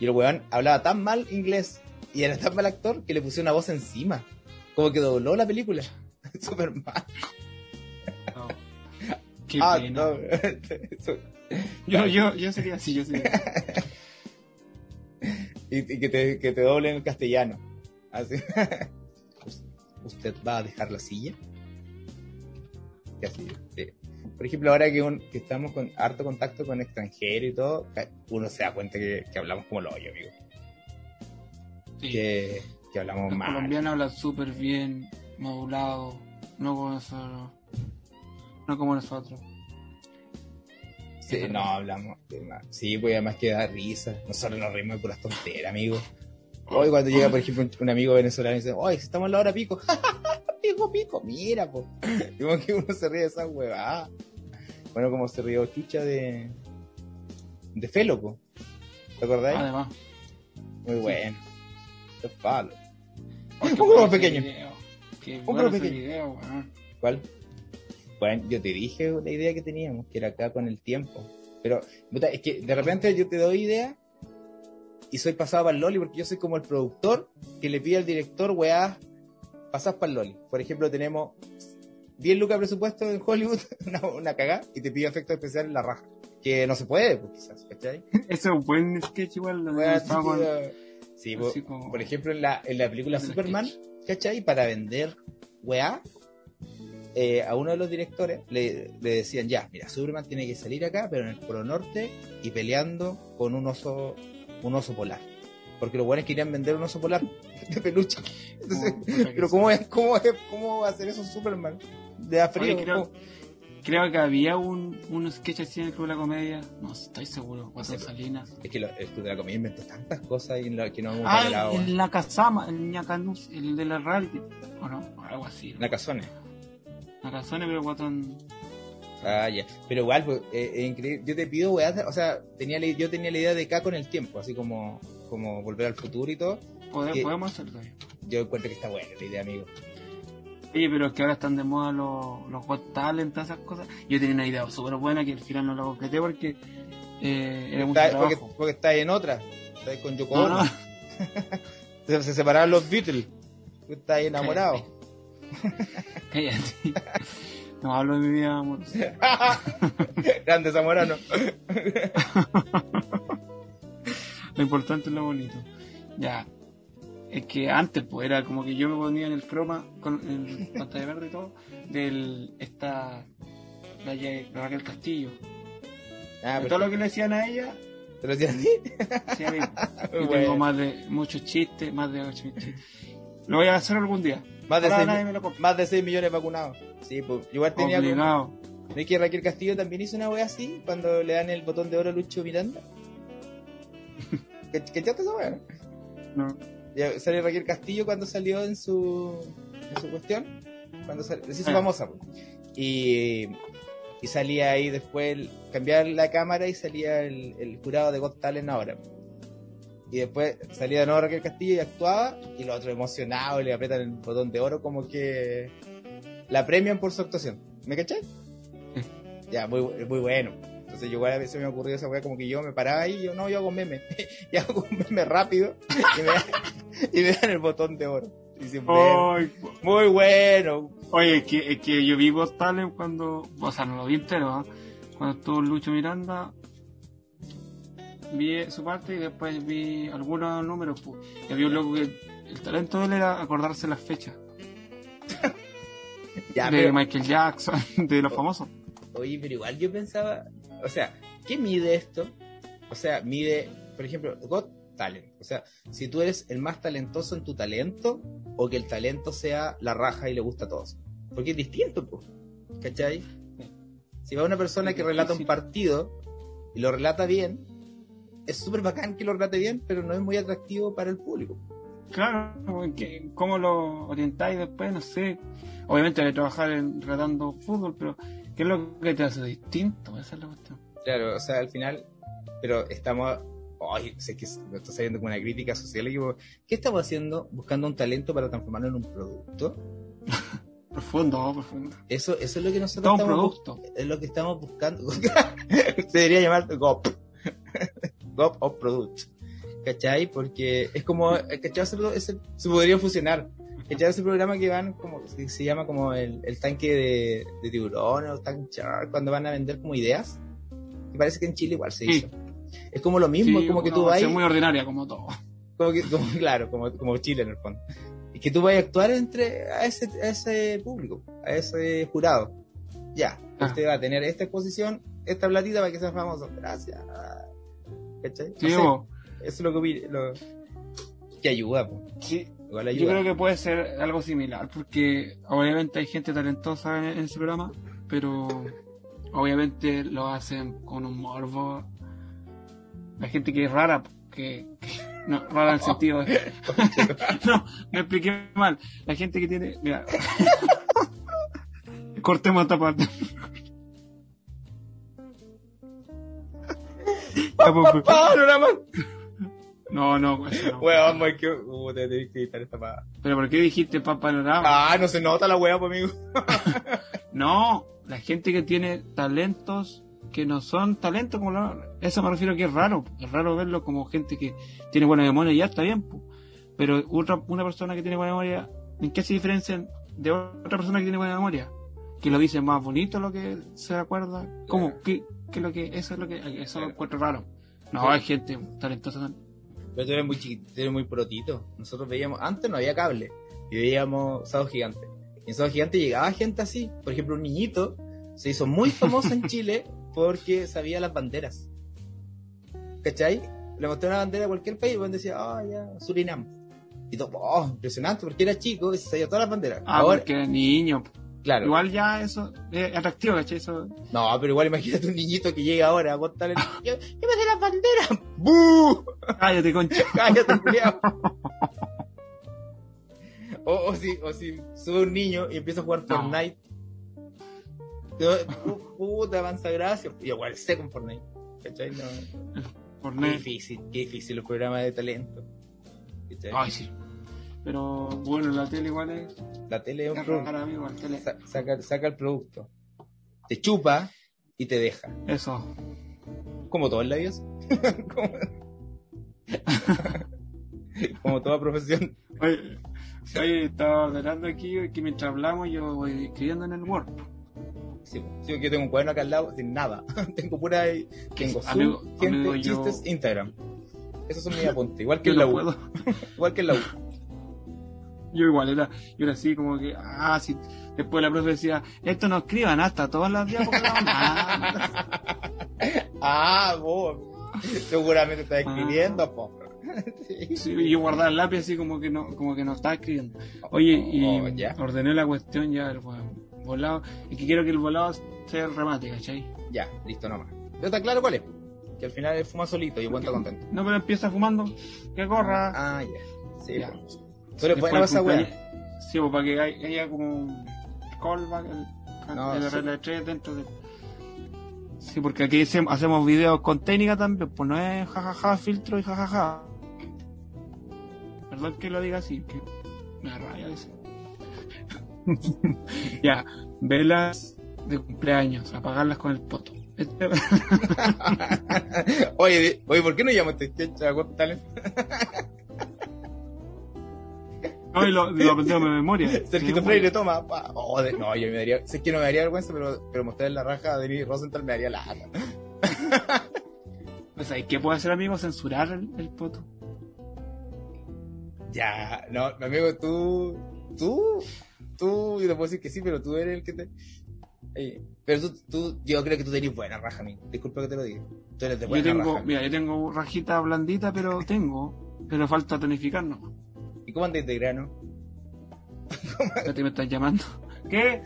Y el weón hablaba tan mal inglés y era tan mal actor que le puse una voz encima. Como que dobló la película. Súper mal. Qué Ah, pena. no. Yo, yo, yo sería así, yo sería así. y, y que, te, que te doble en el castellano. Así. ¿Usted va a dejar la silla? Y así, sí. Por ejemplo, ahora que, un- que estamos con harto contacto con extranjeros y todo, uno se da cuenta que, que hablamos como lo hoyo, amigo. Sí. Que, que hablamos Los mal. colombianos hablan súper bien, modulado, no como nosotros. No como nosotros. Sí, no, hablamos. Sí, pues además que da risa. Nosotros nos reímos de puras tonteras, amigo. Hoy cuando llega, por ejemplo, un- amigo venezolano y dice, si estamos en la hora pico. pico, pico, mira, pues. Digo que uno se ríe de esa huevada. Bueno, como se rió Chucha de... De Felo, po. ¿Te acordáis? Además. Muy bueno. Es palo. Un grupo pequeño. Un grupo pequeño. ¿Cuál? Bueno, yo te dije la idea que teníamos, que era acá con el tiempo. Pero, es que de repente yo te doy idea y soy pasado para el Loli porque yo soy como el productor que le pide al director, weá, pasas para el Loli. Por ejemplo, tenemos 10 lucas presupuesto en Hollywood, una, una cagada, y te pido efectos especiales en la raja. Que no se puede, pues quizás, ¿cachai? Ese es un buen sketch igual. Lo Weá. Sí, como- por ejemplo, en la, en la película Superman, sketch. ¿cachai? Para vender weá, eh, a uno de los directores le, le decían, ya, mira, Superman tiene que salir acá, pero en el Polo Norte y peleando con un oso, un oso polar. Porque los buenos querían vender un oso polar de peluche. Entonces, que pero. ¿cómo, es, cómo, es, ¿cómo va a hacer eso Superman? De frío. Oye, creo- que había un, un sketch así en el Club de la Comedia. No estoy seguro. Cuatro. Salinas. Es que lo- el Club de la Comedia inventó tantas cosas y la que no hemos. Ah, el Nakazama, el Ñacanus, el de la reality. O no, algo así. ¿no? Nakazone. Nakazone, pero guatón. Ah, ya. Pero igual, pues, eh, increíble. Yo te pido, weá, o sea, tenía yo tenía la idea de acá con el tiempo, así como, como volver al futuro y todo. Pode- ¿Qué? Podemos hacerlo todavía. Yo encuentro que está buena la idea, amigo. Oye, pero es que ahora están de moda los, los Got Talent, todas esas cosas. Yo tenía una idea súper buena que al final no la concreté porque eh, era mucho Está- porque, trabajo. porque está en otra. Está con Yoko No, Ono. no. Se, se separaron los Beatles. Ahí enamorado. Cállate. No hablo de mi vida, amor. Grande Zamorano. Lo importante es lo bonito. Ya. Es que antes, pues, era como que yo me ponía en el croma, con el pantalla verde y todo, del, esta, la, Raquel Castillo. Ah, todo lo que le decían a ella, ¿Te lo decía así? sí, a mí. Yo bueno. tengo más de, muchos chistes, más de 8 chistes. Lo voy a hacer algún día. Más de, Ahora 6, nadie me lo compra. más de 6 millones vacunados. Sí, pues igual tenía como- Obligado. ¿De que Raquel Castillo también hizo una wea así cuando le dan el botón de oro a Lucho Miranda? ¿Qué ¿Cachaste esa wea? No. Ya sale Raquel Castillo cuando salió en su, en su cuestión. Cuando sal- se hizo Ah. famosa. pues. Y, y salía ahí después, el- cambiar la cámara y salía el, el jurado de Got Talent ahora. Y después salía de nuevo Raquel Castillo y actuaba. Y los otros emocionados le aprietan el botón de oro como que la premian por su actuación. ¿Me cachai? Sí. Ya, muy, muy bueno. Entonces yo igual a veces me ocurrió esa weá como que yo me paraba ahí y yo no, yo hago meme. y hago un meme rápido y me, y me dan el botón de oro. Y siempre, muy bueno. Oye, es que, es que yo vi Talent cuando, o sea, no lo vi entero, ¿ah? cuando estuvo Lucho Miranda, vi su parte y después vi algunos números, pues. Y había un loco que el talento de él era acordarse las fechas. Ya, de pero- Michael Jackson, de los famosos. Oye, pero igual yo pensaba, o sea, ¿qué mide esto? O sea, mide, por ejemplo, Got Talent. O sea, si tú eres el más talentoso en tu talento o que el talento sea la raja y le gusta a todos. Porque es distinto, pues. ¿Cachai? Si va una persona que relata un partido y lo relata bien, es súper bacán que lo relate bien, pero no es muy atractivo para el público. Claro, que, ¿cómo lo orientáis después? No sé. Obviamente hay que trabajar en relatando fútbol, pero ¿qué es lo que te hace distinto? Esa es la cuestión. Claro, o sea, al final, pero estamos, ay, sé que me está saliendo como una crítica social, y ¿qué estamos haciendo? Buscando un talento para transformarlo en un producto. Profundo, profundo. Eso, eso es lo que nosotros Todo un estamos producto. es lo que estamos buscando. Se debería llamar GOP. GOP of Product. ¿Cachai? Porque es como, ¿cachai? Se podría fusionar. ¿Cachai? Ese programa que van como, se, se llama como el, el tanque de, de tiburones o tank shark, cuando van a vender como ideas. Y parece que en Chile igual se Sí. hizo. Es como lo mismo, Sí, es como que tú vas versión muy ordinaria, como todo. como que, como, claro, como, como Chile en el fondo. Y que tú vayas a actuar entre a ese, a ese público, a ese jurado. Ya, Ah. usted va a tener esta exposición, esta platita para que sea famoso. Gracias. ¿Cachai? No Sí, sé, bo. eso es lo que, vi- lo, que ayuda. Sí, Igual Yo creo que puede ser algo similar, porque obviamente hay gente talentosa en, en ese programa, pero obviamente lo hacen con un morbo. La gente que es rara, que, que- no, rara en el sentido de... no, me expliqué mal. La gente que tiene, mira, cortemos esta parte. Pues, pues. Panorama. No, no, eso no. Weón, vamos, que. Uh, te tenés que editar esta pa. Pero ¿por qué dijiste pa panorama? Ah, no se nota la weá, pues, amigo. No, la gente que tiene talentos que no son talentos, como lo- eso me refiero que es raro. Es raro verlo como gente que tiene buena memoria y ya está bien. po. Pero otra, una persona que tiene buena memoria, ¿en qué se diferencian de otra persona que tiene buena memoria? Que lo dice más bonito lo que se acuerda. ¿Cómo? Claro. ¿Qué, qué es lo que, eso es lo que, eso lo Claro. encuentro raro. No, hay gente talentosa. Pero tú eres muy chiquito, tú eres muy protito. Nosotros veíamos, antes no había cable, y veíamos Sábado Gigante. Y en Sábado Gigante llegaba gente así. Por ejemplo, un niñito se hizo muy famoso en Chile porque sabía las banderas. ¿Cachai? Le mostré una bandera a cualquier país y bueno, decía, ah, ya, Surinam. Y todo, oh, impresionante, porque era chico y se sabía todas las banderas. Ah, Ahora, porque era niño. Claro. Igual ya eso es atractivo, ¿cachai? Eso, No, pero igual imagínate un niñito que llega ahora a contarle, yo, yo me sé las banderas. ¡Bú! cállate, concha. Cállate, culiao. O, o si, o si sube un niño y empieza a jugar No. Fortnite. Pu- Puta, avanza gracia. Y igual sé con Fortnite. ¿Cachai? No. Por Qué difícil, qué difícil los programas de talento. ¿Cachai? Ay, sí. Pero bueno, la tele igual es. La tele es un producto. amigo, tele. Sa- Saca, saca el producto. Te chupa y te deja. Eso. Como todo en la vida. como... como toda profesión. Oye, oye, estaba ordenando aquí que mientras hablamos yo voy escribiendo en el Word. Sí, sí, yo tengo un cuaderno acá al lado sin nada. tengo pura. Tengo Zoom, Amigo- gente, amigo, yo- chistes, Instagram. Esos son mis apuntes. Igual que en la U. Igual que en la U. Yo igual era, yo era así como que, ah, sí. Después la profe decía, esto no escriban hasta todas las días. Ah, vos. Seguramente estás Ah. escribiendo, po. Sí. Sí, y yo guardaba el lápiz así como que no, como que no estaba escribiendo. Oye, y Oh, ya. ordené la cuestión ya, el volado, y que quiero que el volado sea el remate, ¿cachai? Ya, listo nomás. Pero está claro cuál es. Que al final él fuma solito y yo cuento contento. No, pero empieza fumando, que corra. Ah, ya. Sí, Ya. pues. Después buena el esa weá. Sí, pues para que hay- haya como un callback, el, No, el sí. RL3 dentro de... Sí, porque aquí hacem- hacemos videos con técnica también, pues no es jajaja, filtro y jajaja. Perdón que lo diga así, que me da rabia eso. ya, velas de cumpleaños, apagarlas con el poto. Este- oye, oye, ¿por qué no llamo a este no, y lo, lo de memoria. Sergito De Freire, toma. pa. Oh, de- no, yo me daría. Sé que no me daría vergüenza, pero, pero mostrar la raja a Denis Rosenthal me daría la O sea, ¿y qué puede hacer, amigo? ¿Censurar el, el poto? Ya, no, mi amigo, tú. Tú. Tú, yo te puedo decir que sí, pero tú eres el que te. Oye, pero tú, tú, yo creo que tú tenés buena raja, amigo. Disculpa que te lo diga. Tú eres de Yo buena tengo, raja. mira, yo tengo rajita blandita, pero tengo, pero falta tonificar, ¿no? ¿Y cómo andas de grano? Ya te me estás llamando. ¿Qué?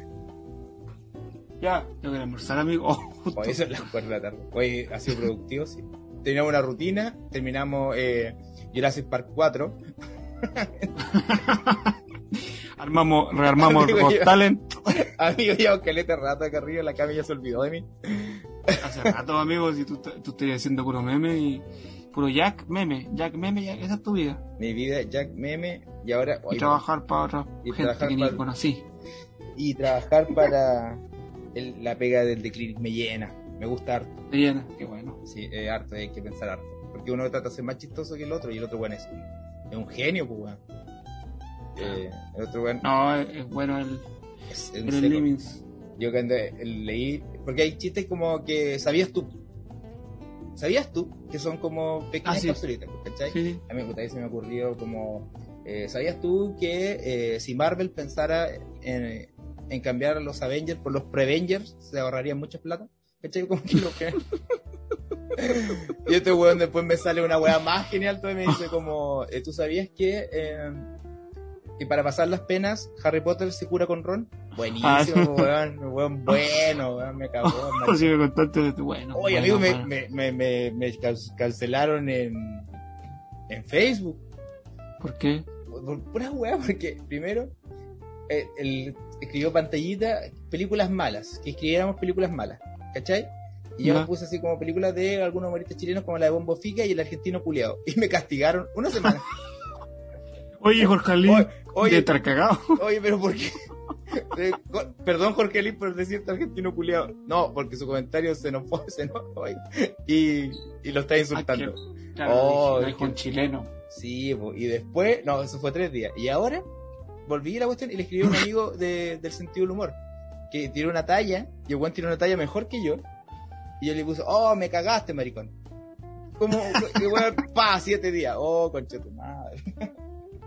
Ya, tengo que almorzar, amigo. Oh, justo. Oye, eso es las 4 de la tarde. Oye, ha sido productivo, sí. Terminamos una rutina, terminamos eh, Jurassic Park 4. Armamos, rearmamos Amigo, Talent. Amigo, ya un calete rato acá arriba, la cama ya se olvidó de mí. Hace rato, amigo, si tú, tú estarías haciendo puro meme y puro Jack meme. Jack meme, ya- esa es tu vida. Mi vida, Jack Meme, y ahora. Y trabajar para otra y gente que ni para- conocí. y trabajar para el- la pega del The Clinic me llena. Me gusta harto. Te llena, qué bueno. Sí, es harto, hay que pensar harto. Porque uno trata de ser más chistoso que el otro y el otro, bueno, es es un genio, pues, weón. Eh, el otro, weón, No, es, es bueno el, es, es el. Limits. Yo cuando leí, porque hay chistes como que sabías tú. ¿Sabías tú? Que son como pequeñas Ah, sí. capsulitas, ¿cachai? Sí. A mí ahí se me ocurrió como, eh, ¿sabías tú que eh, si Marvel pensara en, en cambiar a los Avengers por los Prevengers, se ahorrarían mucha plata? ¿Cachai? Como que lo que... y este weón después me sale una weá más genial, todavía me dice como, eh, ¿tú sabías que eh, Y para pasar las penas, Harry Potter se cura con Ron. Ah, Buenísimo, weón, weón, bueno, weón, me cagó. Sí, me contaste, bueno. Oye, bueno, amigo, me, bueno. me, me, me, me cancelaron en, en Facebook. ¿Por qué? Por, por pura weá, porque primero eh, él escribió pantallita películas malas, que escribiéramos películas malas, ¿cachai? Y yo le puse así como películas de algunos humoristas chilenos como la de Bombo Fica y el argentino culiado. Y me castigaron una semana. Oye, Jorge Oye, de oye, estar cagado. oye, pero ¿por qué? Perdón, Jorge Lin, por decirte argentino culiado. No, porque su comentario se nos fue, se nos fue. Y, y lo está insultando. Claro, Oh, lo dijo qué- un chileno. Sí, y después, no, eso fue tres días. Y ahora volví a la cuestión y le escribí a un amigo de- del sentido del humor que tiene una talla, y el weón tiene una talla mejor que yo. Y yo le puse, oh, me cagaste, maricón. Como, y weón, pa, siete días. Oh, concha tu madre.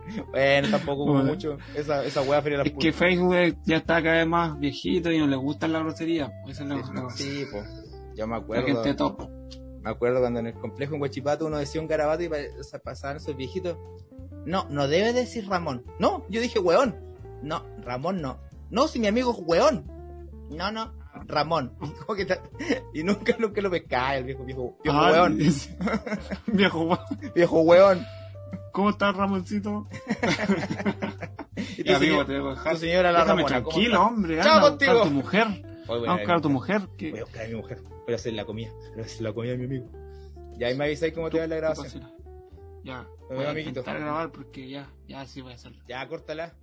bueno, tampoco hubo Bueno. mucho. Esa, esa weá fría la Es que Facebook ya está cada vez más viejito y no le gusta la grosería. Esa es la, la- Sí, po. Yo me la acuerdo. gente top. Me acuerdo cuando en el complejo en Huachipato uno decía un garabato y pasaban esos viejitos. No, no debe decir Ramón. No, yo dije weón. No, Ramón no. No, si mi amigo es weón. No, no, Ramón. Que Y nunca, nunca lo pescaba el viejo, viejo, viejo Ah, weón. es- Viejo weón. Viejo weón. ¿Cómo estás, Ramoncito? Y tu, Ya, amigo, señor- te debo tu dejar. señora la Déjame Ramona. ¿cómo tranquilo, hombre. Chao Anda a buscar contigo. a tu mujer. Voy Anda a buscar a tu mi- mujer. Voy Que... a buscar a mi mujer. Voy a hacer la comida. Voy a hacer la comida de mi amigo. Ya ahí me avisáis cómo te va la grabación. Ya. Voy vemos, a intentar grabar porque ya, ya sí voy a hacerlo. Ya. Córtala.